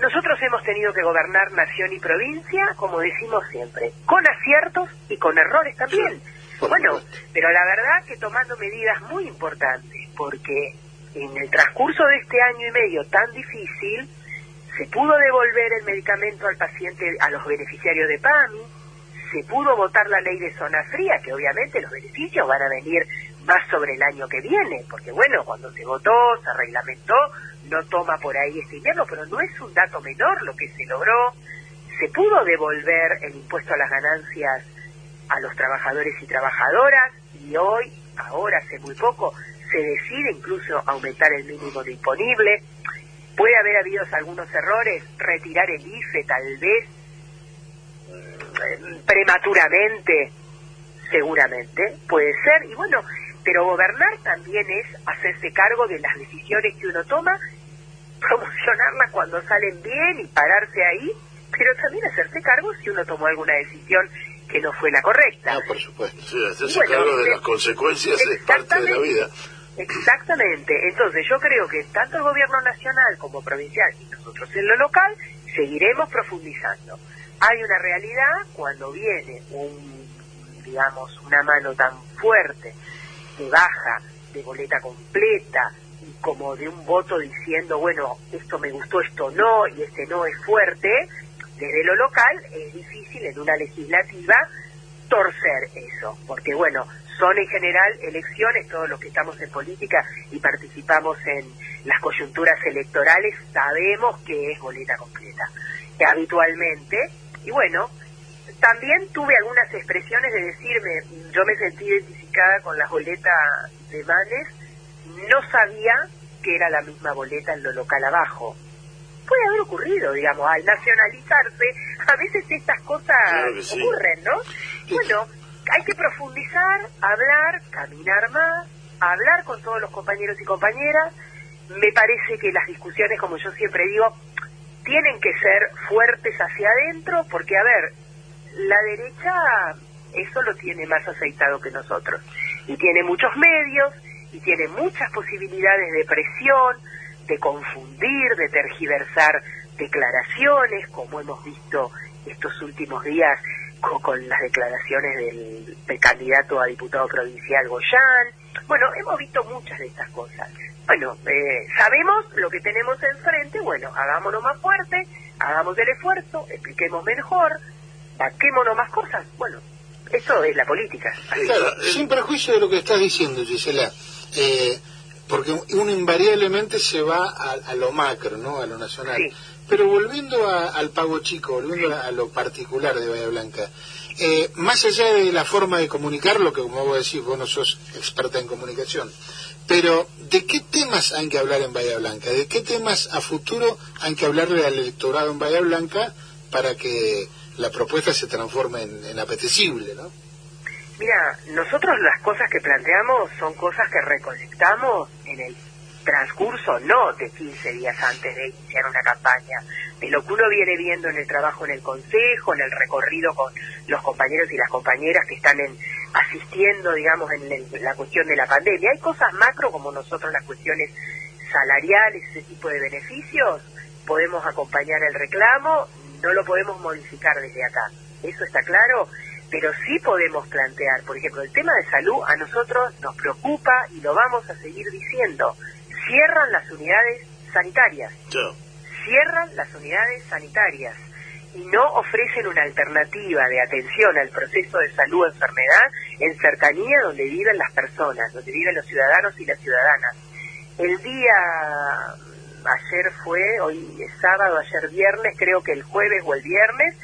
[SPEAKER 15] Nosotros hemos tenido que gobernar nación y provincia, como decimos siempre, con aciertos y con errores también. bueno, pero la verdad que tomando medidas muy importantes, porque en el transcurso de este año y medio tan difícil, se pudo devolver el medicamento al paciente, a los beneficiarios de PAMI, se pudo votar la ley de zona fría, que obviamente los beneficios van a venir más sobre el año que viene, porque bueno, cuando se votó, se reglamentó, no toma por ahí este invierno, pero no es un dato menor lo que se logró. Se pudo devolver el impuesto a las ganancias a los trabajadores y trabajadoras y hoy, ahora hace muy poco, se decide incluso aumentar el mínimo disponible. Puede haber habido algunos errores, retirar el IFE tal vez mm, prematuramente, seguramente, puede ser. Y bueno, pero gobernar también es hacerse cargo de las decisiones que uno toma, promocionarlas cuando salen bien y pararse ahí, pero también hacerse cargo si uno tomó alguna decisión que no fue la correcta.
[SPEAKER 2] por supuesto. Sí, hacerse cargo de las consecuencias es parte de la vida.
[SPEAKER 15] Exactamente. Entonces yo creo que tanto el gobierno nacional como provincial y nosotros en lo local seguiremos profundizando. Hay una realidad cuando viene un, digamos, una mano tan fuerte de baja, de boleta completa, y como de un voto diciendo, bueno, esto me gustó, esto no, y este no es fuerte, desde lo local es difícil en una legislativa torcer eso, porque bueno, son en general elecciones, todos los que estamos en política y participamos en las coyunturas electorales sabemos que es boleta completa, habitualmente, y bueno, también tuve algunas expresiones de decirme, yo me sentí identificada con la boleta de Manes, no sabía que era la misma boleta en lo local abajo. Puede haber ocurrido, digamos, al nacionalizarse, a veces estas cosas ocurren, ¿no? Bueno, hay que profundizar, hablar, caminar más, hablar con todos los compañeros y compañeras. Me parece que las discusiones, como yo siempre digo, tienen que ser fuertes hacia adentro, porque, a ver, la derecha eso lo tiene más aceitado que nosotros. Y tiene muchos medios, y tiene muchas posibilidades de presión, de confundir, de tergiversar declaraciones, como hemos visto estos últimos días con, las declaraciones del, candidato a diputado provincial Goyán. Bueno, hemos visto muchas de estas cosas. Bueno, eh, sabemos lo que tenemos enfrente, bueno, hagámonos más fuerte, hagamos el esfuerzo, expliquemos mejor, saquémonos más cosas. Bueno, eso es la política.
[SPEAKER 1] sin perjuicio de lo que estás diciendo, Gisela, eh, porque uno invariablemente se va a, lo macro, ¿no? A lo nacional. Pero volviendo al pago chico, volviendo a, lo particular de Bahía Blanca, eh, más allá de la forma de comunicarlo, que como vos decís, vos no sos experta en comunicación, pero ¿de qué temas hay que hablar en Bahía Blanca? ¿De qué temas a futuro hay que hablarle al electorado en Bahía Blanca para que la propuesta se transforma en, apetecible, ¿no?
[SPEAKER 15] Mira, nosotros las cosas que planteamos son cosas que recolectamos en el transcurso no de 15 días antes de iniciar una campaña, de lo que uno viene viendo en el trabajo en el consejo, en el recorrido con los compañeros y las compañeras que están en, asistiendo, digamos, en, el- la cuestión de la pandemia. Hay cosas macro como nosotros las cuestiones salariales, ese tipo de beneficios, podemos acompañar el reclamo, no lo podemos modificar desde acá. Eso está claro, pero sí podemos plantear, por ejemplo, el tema de salud a nosotros nos preocupa y lo vamos a seguir diciendo. Cierran las unidades sanitarias, cierran las unidades sanitarias y no ofrecen una alternativa de atención al proceso de salud o enfermedad en cercanía donde viven las personas, donde viven los ciudadanos y las ciudadanas. El día ayer fue, hoy es sábado, ayer viernes, creo que el jueves o el viernes,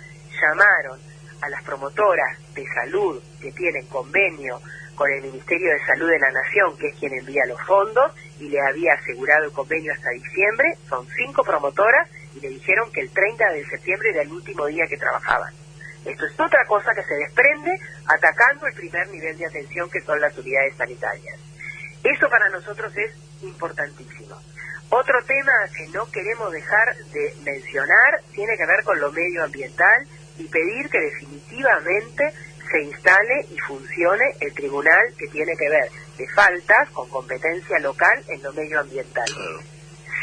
[SPEAKER 15] llamaron a las promotoras de salud que tienen convenio con el Ministerio de Salud de la Nación, que es quien envía los fondos, y le había asegurado el convenio hasta diciembre, son cinco promotoras, y le dijeron que el 30 de septiembre era el último día que trabajaban. Esto es otra cosa que se desprende atacando el primer nivel de atención que son las unidades sanitarias. Eso para nosotros es importantísimo. Otro tema que no queremos dejar de mencionar tiene que ver con lo medioambiental y pedir que definitivamente se instale y funcione el tribunal que tiene que ver de faltas con competencia local en lo medioambiental.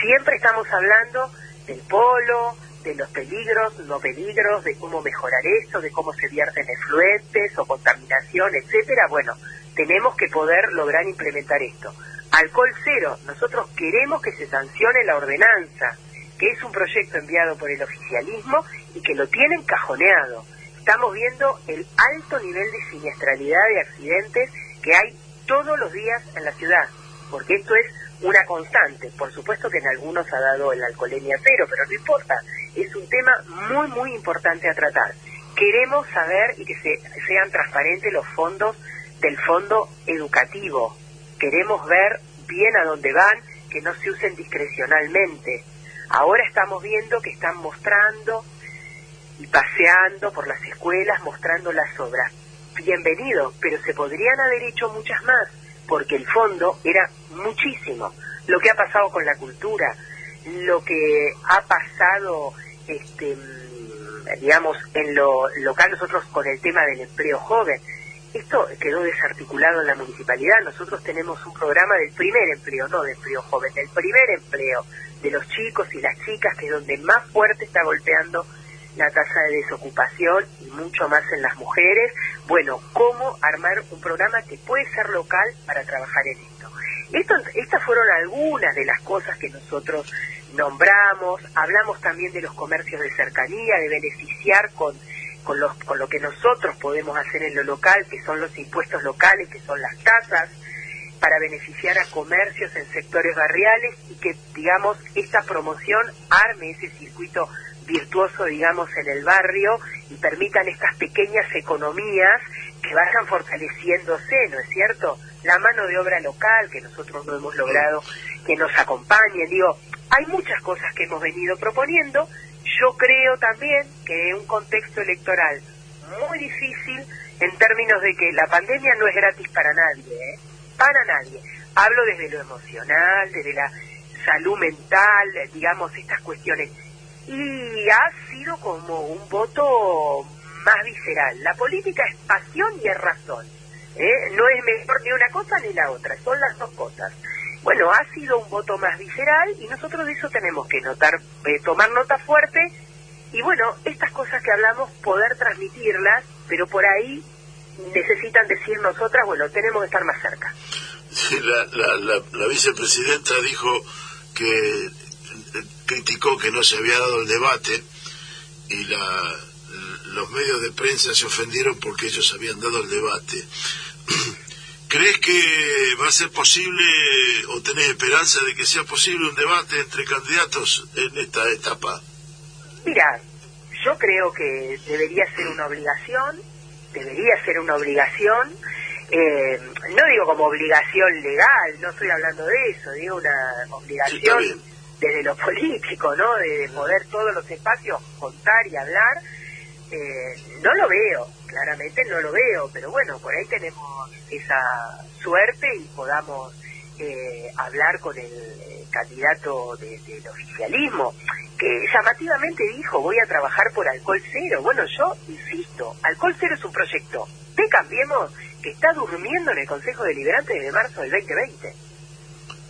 [SPEAKER 15] Siempre estamos hablando del polo, de los peligros, no peligros, de cómo mejorar esto, de cómo se vierten efluentes o contaminación, etcétera. Bueno, tenemos que poder lograr implementar esto. Alcohol cero, nosotros queremos que se sancione la ordenanza, que es un proyecto enviado por el oficialismo y que lo tienen cajoneado. Estamos viendo el alto nivel de siniestralidad de accidentes que hay todos los días en la ciudad, porque esto es una constante. Por supuesto que en algunos ha dado el alcoholemia cero, pero no importa. Es un tema muy, muy importante a tratar. Queremos saber y que se, sean transparentes los fondos del fondo educativo. Queremos ver bien a dónde van, que no se usen discrecionalmente. Ahora estamos viendo que están mostrando y paseando por las escuelas mostrando las obras. Bienvenido, pero se podrían haber hecho muchas más, porque el fondo era muchísimo. Lo que ha pasado con la cultura, lo que ha pasado, este, mm, digamos, en lo local nosotros con el tema del empleo joven. Esto quedó desarticulado en la municipalidad. Nosotros tenemos un programa del primer empleo, no de empleo joven, del primer empleo de los chicos y las chicas, que es donde más fuerte está golpeando la tasa de desocupación y mucho más en las mujeres. Bueno, cómo armar un programa que puede ser local para trabajar en esto. esto estas fueron algunas de las cosas que nosotros nombramos. Hablamos también de los comercios de cercanía, de beneficiar con, con, los, con lo que nosotros podemos hacer en lo local, que son los impuestos locales, que son las tasas para beneficiar a comercios en sectores barriales y que, digamos, esta promoción arme ese circuito virtuoso, digamos, en el barrio y permitan estas pequeñas economías que vayan fortaleciéndose, ¿no es cierto? La mano de obra local que nosotros no hemos logrado que nos acompañe, digo, hay muchas cosas que hemos venido proponiendo. Yo creo también que un contexto electoral muy difícil en términos de que la pandemia no es gratis para nadie, ¿eh? para nadie. Hablo desde lo emocional, desde la salud mental, digamos, estas cuestiones y ha sido como un voto más visceral. La política es pasión y es razón. ¿eh? No es mejor ni una cosa ni la otra, son las dos cosas. Bueno, ha sido un voto más visceral y nosotros de eso tenemos que notar, eh, tomar nota fuerte y bueno, estas cosas que hablamos, poder transmitirlas, pero por ahí necesitan decir nosotras, bueno, tenemos que estar más cerca.
[SPEAKER 2] Sí, la, la, vicepresidenta dijo que criticó que no se había dado el debate y la, los medios de prensa se ofendieron porque ellos habían dado el debate. *clears throat* ¿Crees que va a ser posible o tenés esperanza de que sea posible un debate entre candidatos en esta etapa?
[SPEAKER 15] Mira, yo creo que debería ser una obligación, debería ser una obligación, eh, no digo como obligación legal, no estoy hablando de eso, digo una obligación sí, desde lo político, ¿no? De poder todos los espacios contar y hablar, eh, no lo veo, claramente no lo veo, pero bueno, por ahí tenemos esa suerte y podamos eh, hablar con el eh, candidato de- del oficialismo, que llamativamente dijo voy a trabajar por alcohol cero. Bueno, yo insisto, alcohol cero es un proyecto de Cambiemos que está durmiendo en el Consejo Deliberante desde marzo del 2020.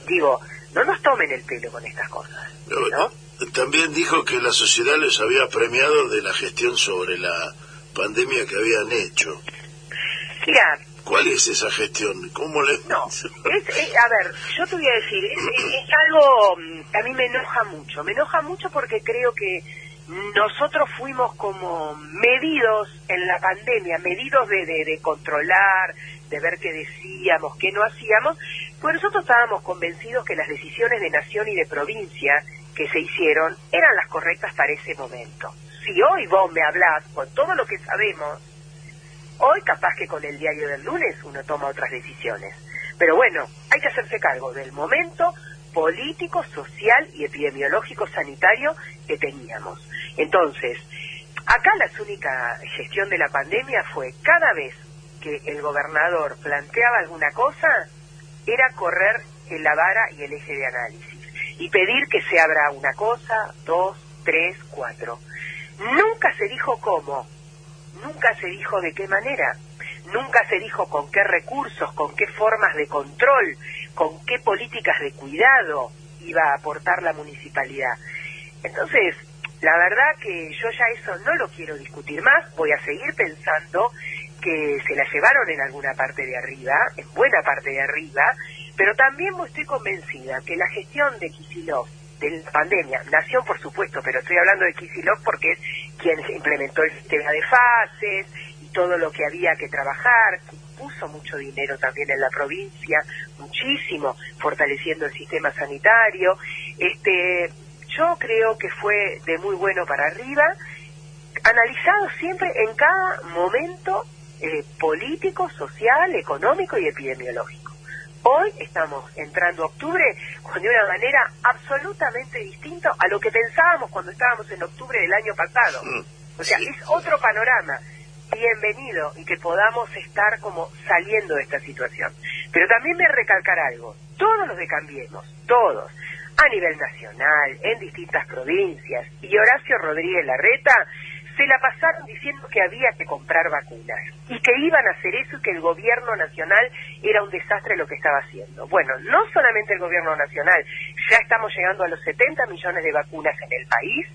[SPEAKER 15] Digo, no nos tomen el pelo con estas cosas.
[SPEAKER 2] Pero, También dijo que la sociedad les había premiado de la gestión sobre la pandemia que habían hecho.
[SPEAKER 15] Mira,
[SPEAKER 2] ¿Cuál es esa gestión? ¿Cómo le.?
[SPEAKER 15] No, es, a ver, yo te voy a decir, es, algo mm, que a mí me enoja mucho. Me enoja mucho porque creo que nosotros fuimos como medidos en la pandemia, medidos de, de, de controlar, de ver qué decíamos, qué no hacíamos, pues nosotros estábamos convencidos que las decisiones de nación y de provincia que se hicieron eran las correctas para ese momento. Si hoy vos me hablás con todo lo que sabemos, Hoy capaz que con el diario del lunes uno toma otras decisiones. Pero bueno, hay que hacerse cargo del momento político, social y epidemiológico sanitario que teníamos. Entonces, acá la única gestión de la pandemia fue cada vez que el gobernador planteaba alguna cosa, era correr en la vara y el eje de análisis y pedir que se abra una cosa, dos, tres, cuatro. Nunca se dijo cómo, nunca se dijo de qué manera, nunca se dijo con qué recursos, con qué formas de control, con qué políticas de cuidado iba a aportar la municipalidad. Entonces, la verdad que yo ya eso no lo quiero discutir más, voy a seguir pensando que se la llevaron en alguna parte de arriba, en buena parte de arriba, pero también estoy convencida que la gestión de Kisilov, de pandemia, nación por supuesto, pero estoy hablando de Kisilov porque es quien implementó el sistema de fases y todo lo que había que trabajar, puso mucho dinero también en la provincia, muchísimo, fortaleciendo el sistema sanitario. Este, yo creo que fue de muy bueno para arriba, analizado siempre en cada momento eh, político, social, económico y epidemiológico. Hoy estamos entrando a octubre con de una manera absolutamente distinta a lo que pensábamos cuando estábamos en octubre del año pasado. O sea, es otro panorama. Bienvenido y que podamos estar como saliendo de esta situación. Pero también me recalcar algo. Todos los de Cambiemos, todos, a nivel nacional, en distintas provincias, y Horacio Rodríguez Larreta se la pasaron diciendo que había que comprar vacunas y que iban a hacer eso y que el gobierno nacional era un desastre lo que estaba haciendo. Bueno, no solamente el gobierno nacional, ya estamos llegando a los 70 millones de vacunas en el país,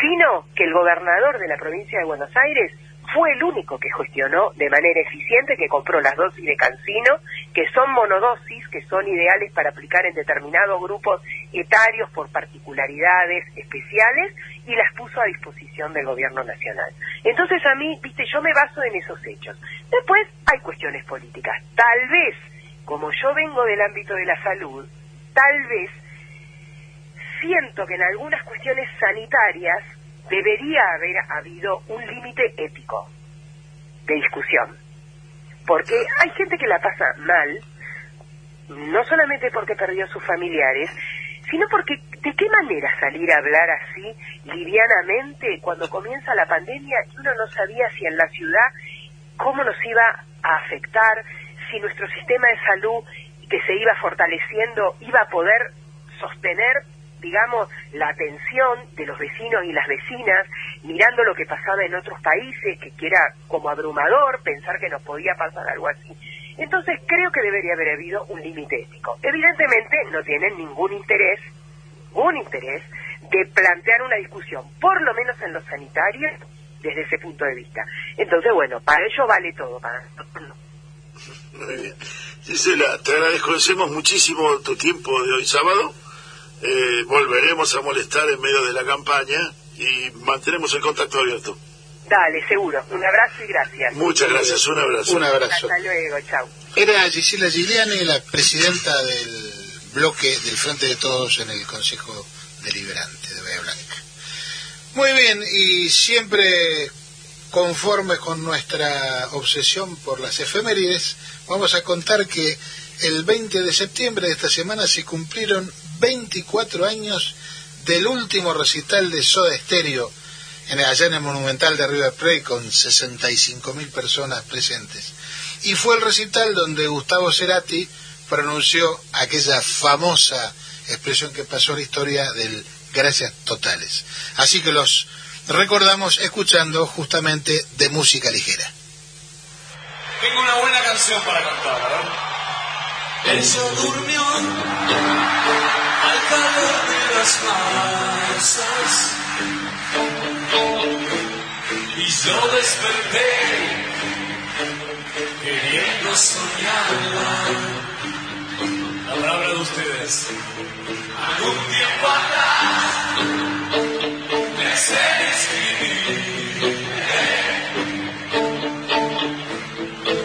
[SPEAKER 15] sino que el gobernador de la provincia de Buenos Aires fue el único que gestionó de manera eficiente, que compró las dosis de cancino, que son monodosis, que son ideales para aplicar en determinados grupos etarios por particularidades especiales, y las puso a disposición del gobierno nacional. Entonces a mí, viste, yo me baso en esos hechos. Después hay cuestiones políticas. Tal vez, como yo vengo del ámbito de la salud, tal vez siento que en algunas cuestiones sanitarias debería haber habido un límite ético de discusión. Porque hay gente que la pasa mal, no solamente porque perdió a sus familiares, sino porque de qué manera salir a hablar así livianamente cuando comienza la pandemia y uno no sabía si en la ciudad cómo nos iba a afectar, si nuestro sistema de salud que se iba fortaleciendo iba a poder sostener digamos, la atención de los vecinos y las vecinas, mirando lo que pasaba en otros países, que, que era como abrumador pensar que nos podía pasar algo así. Entonces creo que debería haber habido un límite ético. Evidentemente no tienen ningún interés, ningún interés de plantear una discusión, por lo menos en los sanitarios, desde ese punto de vista. Entonces, bueno, para ellos vale todo, para no.
[SPEAKER 2] Muy bien. Gisela, te agradecemos muchísimo tu tiempo de hoy sábado. Eh, volveremos a molestar en medio de la campaña y mantenemos el contacto abierto.
[SPEAKER 15] Dale, seguro. Un abrazo y gracias.
[SPEAKER 2] Muchas gracias, un abrazo.
[SPEAKER 1] Un abrazo.
[SPEAKER 15] Hasta luego, chao.
[SPEAKER 1] Era Gisela Giuliani, la presidenta del bloque del Frente de Todos en el Consejo Deliberante de Bahía Blanca. Muy bien, y siempre conforme con nuestra obsesión por las efemérides, vamos a contar que el 20 de septiembre de esta semana se cumplieron 24 años del último recital de Soda Stereo en, allá en el Monumental de River Plate con 65.000 personas presentes. Y fue el recital donde Gustavo Cerati pronunció aquella famosa expresión que pasó en la historia del gracias totales. Así que los recordamos escuchando justamente de música ligera.
[SPEAKER 16] Tengo una buena canción para cantar. Él se durmió al calor de las masas y yo desperté queriendo soñar la palabra de ustedes. Algún tiempo atrás me sé escribir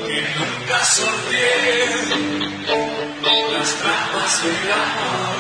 [SPEAKER 16] que nunca sorteé las trampas del amor.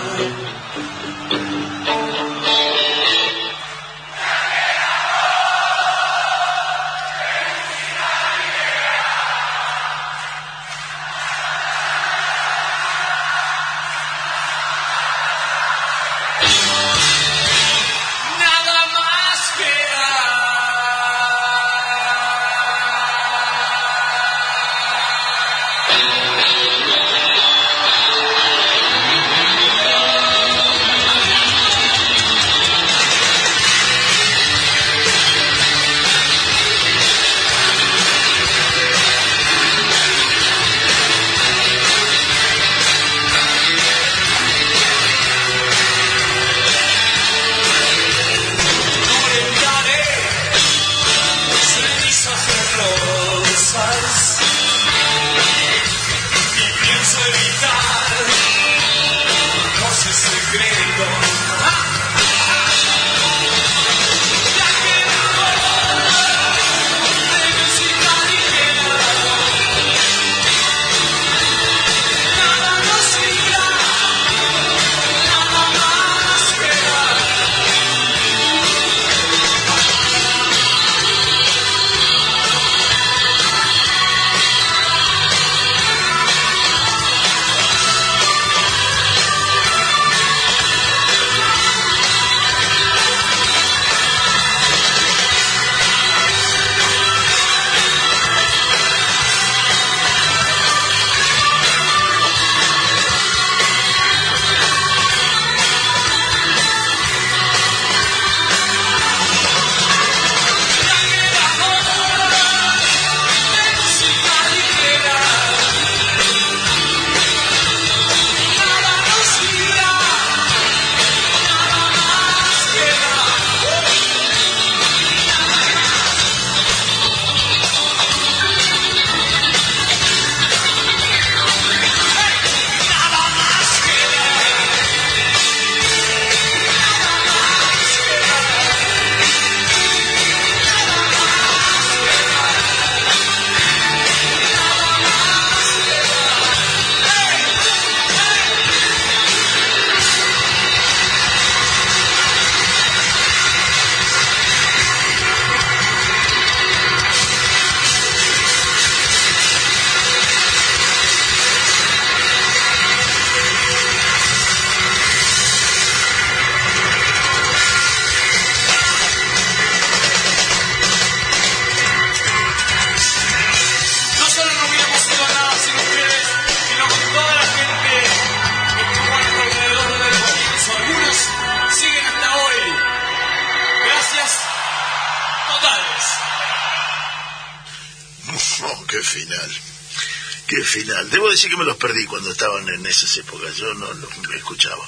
[SPEAKER 2] Perdí cuando estaban en esas épocas. Yo no los escuchaba.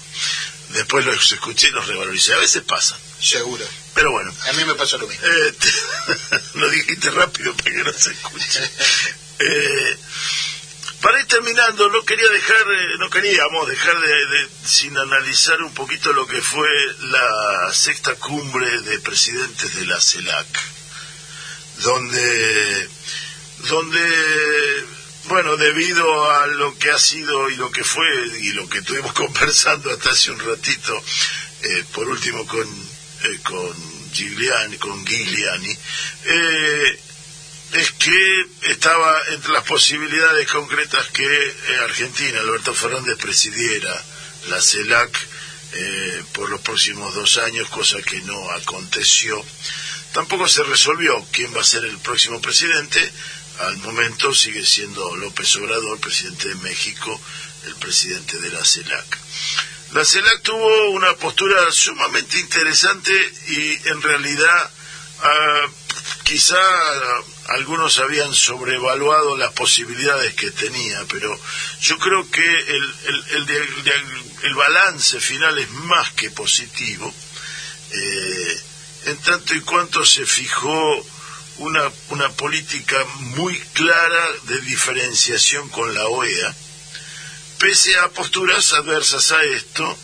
[SPEAKER 2] Después los escuché y los revaloricé. A veces pasan.
[SPEAKER 1] Seguro.
[SPEAKER 2] Pero bueno.
[SPEAKER 1] A mí me pasó lo mismo.
[SPEAKER 2] Eh, te- *laughs* lo dijiste rápido para que no se escuche. *laughs* Eh, para ir terminando, no quería dejar, eh, no queríamos dejar de, de- sin analizar un poquito lo que fue la sexta cumbre de presidentes de la CELAC, donde, donde, bueno, debido a lo que ha sido y lo que fue y lo que estuvimos *laughs* conversando hasta hace un ratito, eh, por último con, eh, con Giuliani, con Giuliani, eh, es que estaba entre las posibilidades concretas que eh, Argentina, Alberto Fernández, presidiera la CELAC eh, por los próximos dos años, cosa que no aconteció. Tampoco se resolvió quién va a ser el próximo presidente. Al momento sigue siendo López Obrador, presidente de México, el presidente de la CELAC. La CELAC tuvo una postura sumamente interesante y en realidad ah, quizá algunos habían sobrevaluado las posibilidades que tenía, pero yo creo que el, el, balance final es más que positivo, eh, en tanto y cuanto se fijó una, una política muy clara de diferenciación con la OEA, pese a posturas adversas a esto,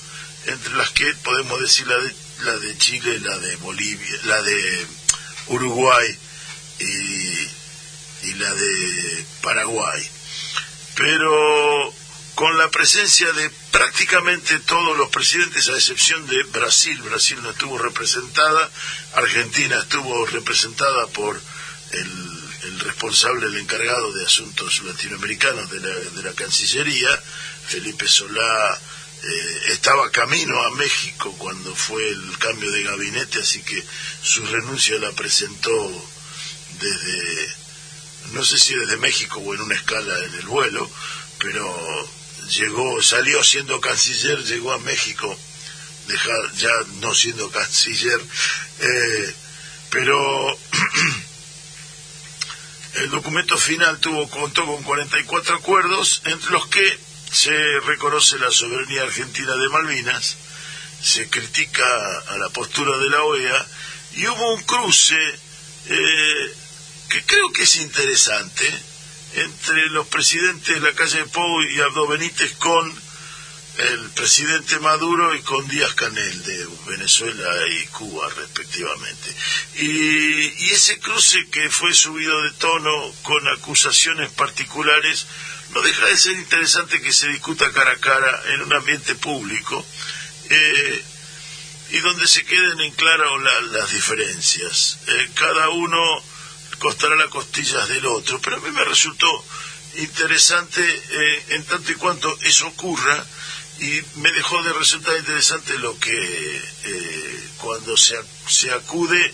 [SPEAKER 2] entre las que podemos decir la de, la de Chile, la de Bolivia, la de Uruguay y, la de Paraguay. Pero con la presencia de prácticamente todos los presidentes, a excepción de Brasil, Brasil no estuvo representada, Argentina estuvo representada por el, responsable, el encargado de asuntos latinoamericanos de la, de la Cancillería, Felipe Solá, eh, estaba camino a México cuando fue el cambio de gabinete, así que su renuncia la presentó desde, no sé si desde México o en una escala en el vuelo, pero llegó, salió siendo canciller, llegó a México, dejar, ya no siendo canciller, eh, pero *clears throat* el documento final tuvo contó con 44 acuerdos, entre los que se reconoce la soberanía argentina de Malvinas, se critica a la postura de la OEA y hubo un cruce eh, que creo que es interesante entre los presidentes de la calle de Pou y Abdo Benítez con el presidente Maduro y con Díaz Canel de Venezuela y Cuba respectivamente. Y, y, ese cruce que fue subido de tono con acusaciones particulares no deja de ser interesante que se discuta cara a cara en un ambiente público eh, y donde se queden en claro las diferencias. Eh, cada uno costará las costillas del otro, pero a mí me resultó interesante eh, en tanto y cuanto eso ocurra y me dejó de resultar interesante lo que cuando se, se acude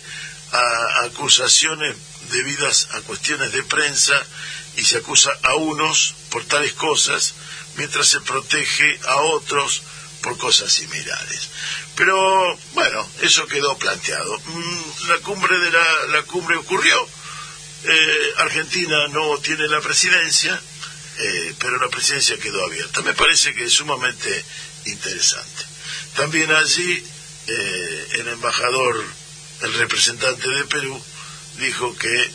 [SPEAKER 2] a acusaciones debidas a cuestiones de prensa y se acusa a unos por tales cosas, mientras se protege a otros por cosas similares. Pero bueno, eso quedó planteado. Mm, la cumbre de la, la cumbre ocurrió. Eh, Argentina no tiene la presidencia, eh, pero la presidencia quedó abierta. Me parece que es sumamente interesante. También allí eh, el embajador, el representante de Perú, dijo que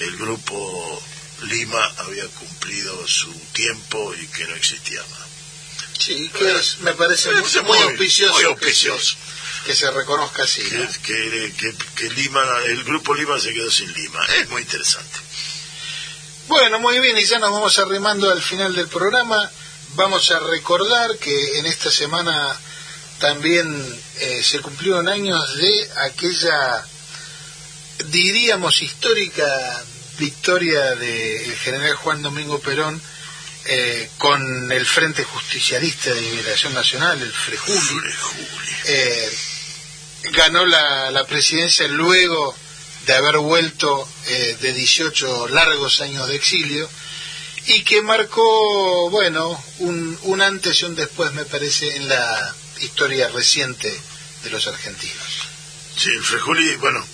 [SPEAKER 2] el grupo Lima había cumplido su tiempo y que no existía más.
[SPEAKER 1] Sí, que me parece muy, auspicioso, Que, se, reconozca así.
[SPEAKER 2] Que, Lima, el grupo Lima se quedó sin Lima. Es muy interesante.
[SPEAKER 1] Bueno, muy bien, y ya nos vamos arrimando al final del programa. Vamos a recordar que en esta semana también eh, se cumplieron años de aquella, diríamos, histórica victoria del general Juan Domingo Perón eh, con el Frente Justicialista de Liberación Nacional, el FREJULI. Eh, ganó la, presidencia luego de haber vuelto eh, de 18 largos años de exilio y que marcó, bueno, un, un antes y un después, me parece, en la historia reciente de los argentinos.
[SPEAKER 2] Sí, Frejuli, bueno,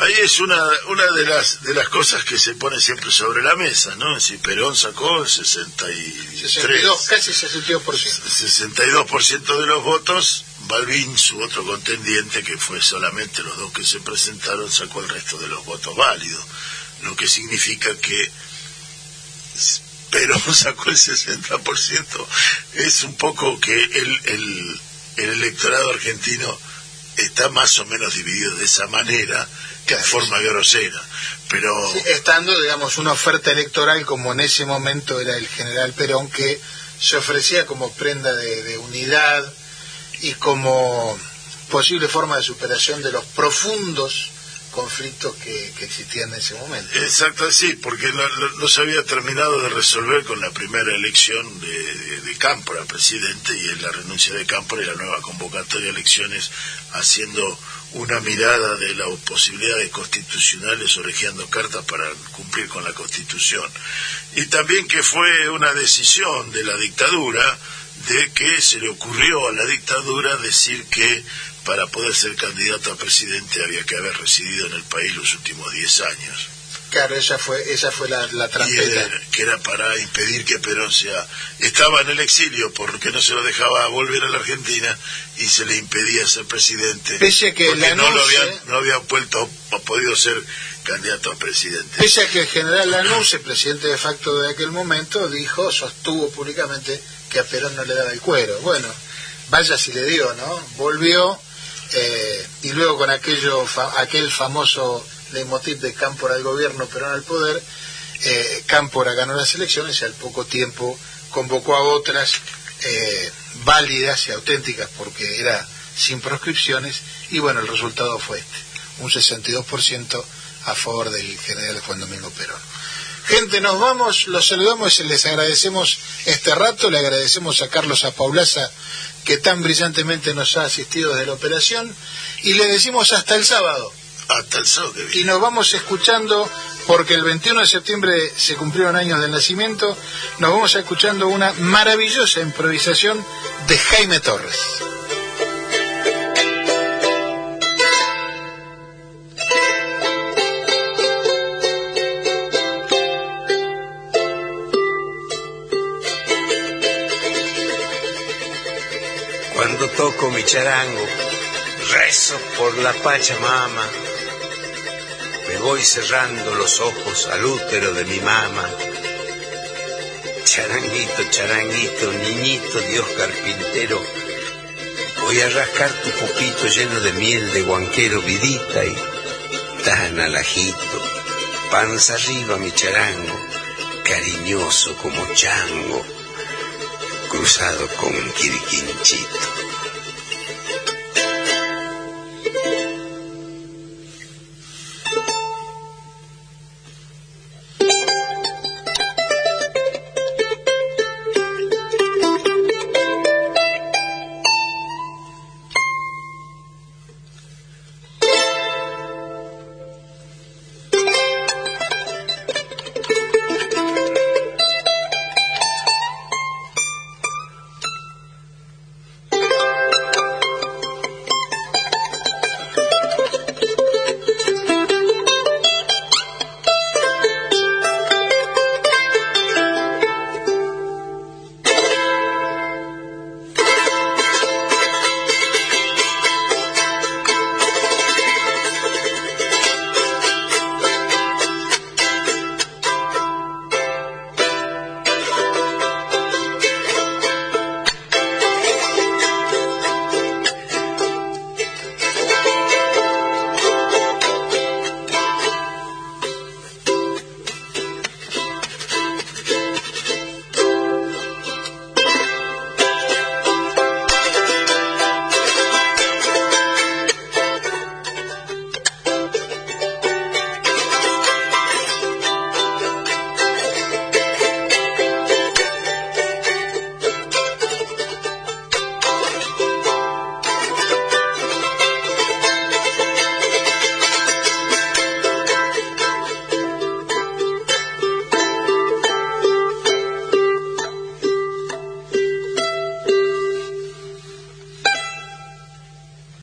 [SPEAKER 2] Ahí es una, una de las de las cosas que se pone siempre sobre la mesa, ¿no? Si Perón sacó el 63,
[SPEAKER 1] 62, casi 62%.
[SPEAKER 2] 62% de los votos, Balvin, su otro contendiente, que fue solamente los dos que se presentaron, sacó el resto de los votos válidos, lo que significa que Perón *laughs* sacó el 60%. Es un poco que el, el, el electorado argentino está más o menos dividido de esa manera que de forma grosera, pero...
[SPEAKER 1] estando, digamos, una oferta electoral como en ese momento era el general Perón, que se ofrecía como prenda de, unidad y como posible forma de superación de los profundos conflictos que, que existían en ese momento.
[SPEAKER 2] Exacto, sí, porque no, no- se había terminado de resolver con la primera elección de, de, de Cámpora, presidente, y la renuncia de Cámpora y la nueva convocatoria de elecciones, haciendo una mirada de las posibilidades constitucionales, orejeando cartas para cumplir con la Constitución. Y también que fue una decisión de la dictadura de que se le ocurrió a la dictadura decir que para poder ser candidato a presidente había que haber residido en el país los últimos 10 años.
[SPEAKER 1] Claro, esa fue, esa fue la, la
[SPEAKER 2] Y
[SPEAKER 1] trampeta.
[SPEAKER 2] era- que era para impedir que Perón sea... Estaba en el exilio porque no se lo dejaba volver a la Argentina y se le impedía ser presidente.
[SPEAKER 1] Pese a que
[SPEAKER 2] porque no, lo había,
[SPEAKER 1] eh,
[SPEAKER 2] no había vuelto, o podido ser candidato a presidente.
[SPEAKER 1] Pese a que el general Lanús, el presidente de facto de aquel momento, dijo, sostuvo públicamente que a Perón no le daba el cuero. Bueno, vaya si le dio, ¿no? Volvió eh, y luego con aquello, aquel famoso leitmotiv de Cámpora al gobierno, Perón al poder, eh, Cámpora ganó las elecciones y al poco tiempo convocó a otras eh, válidas y auténticas porque era sin proscripciones y bueno, el resultado fue este, un 62% a favor del general Juan Domingo Perón. Gente, nos vamos, los saludamos y les agradecemos este rato, le agradecemos a Carlos Apaulaza que tan brillantemente nos ha asistido desde la operación y le decimos hasta el sábado.
[SPEAKER 2] Hasta el sábado que viene.
[SPEAKER 1] Y nos vamos escuchando, porque el 21 de septiembre se cumplieron años del nacimiento, nos vamos escuchando una maravillosa improvisación de Jaime Torres.
[SPEAKER 17] Toco mi charango, rezo por la Pachamama. Me voy cerrando los ojos al útero de mi mamá. Charanguito, charanguito, niñito Dios carpintero, voy a rascar tu pupito lleno de miel de guanquero vidita y tan alajito, panza arriba mi charango, cariñoso como chango, cruzado con un quiriquinchito.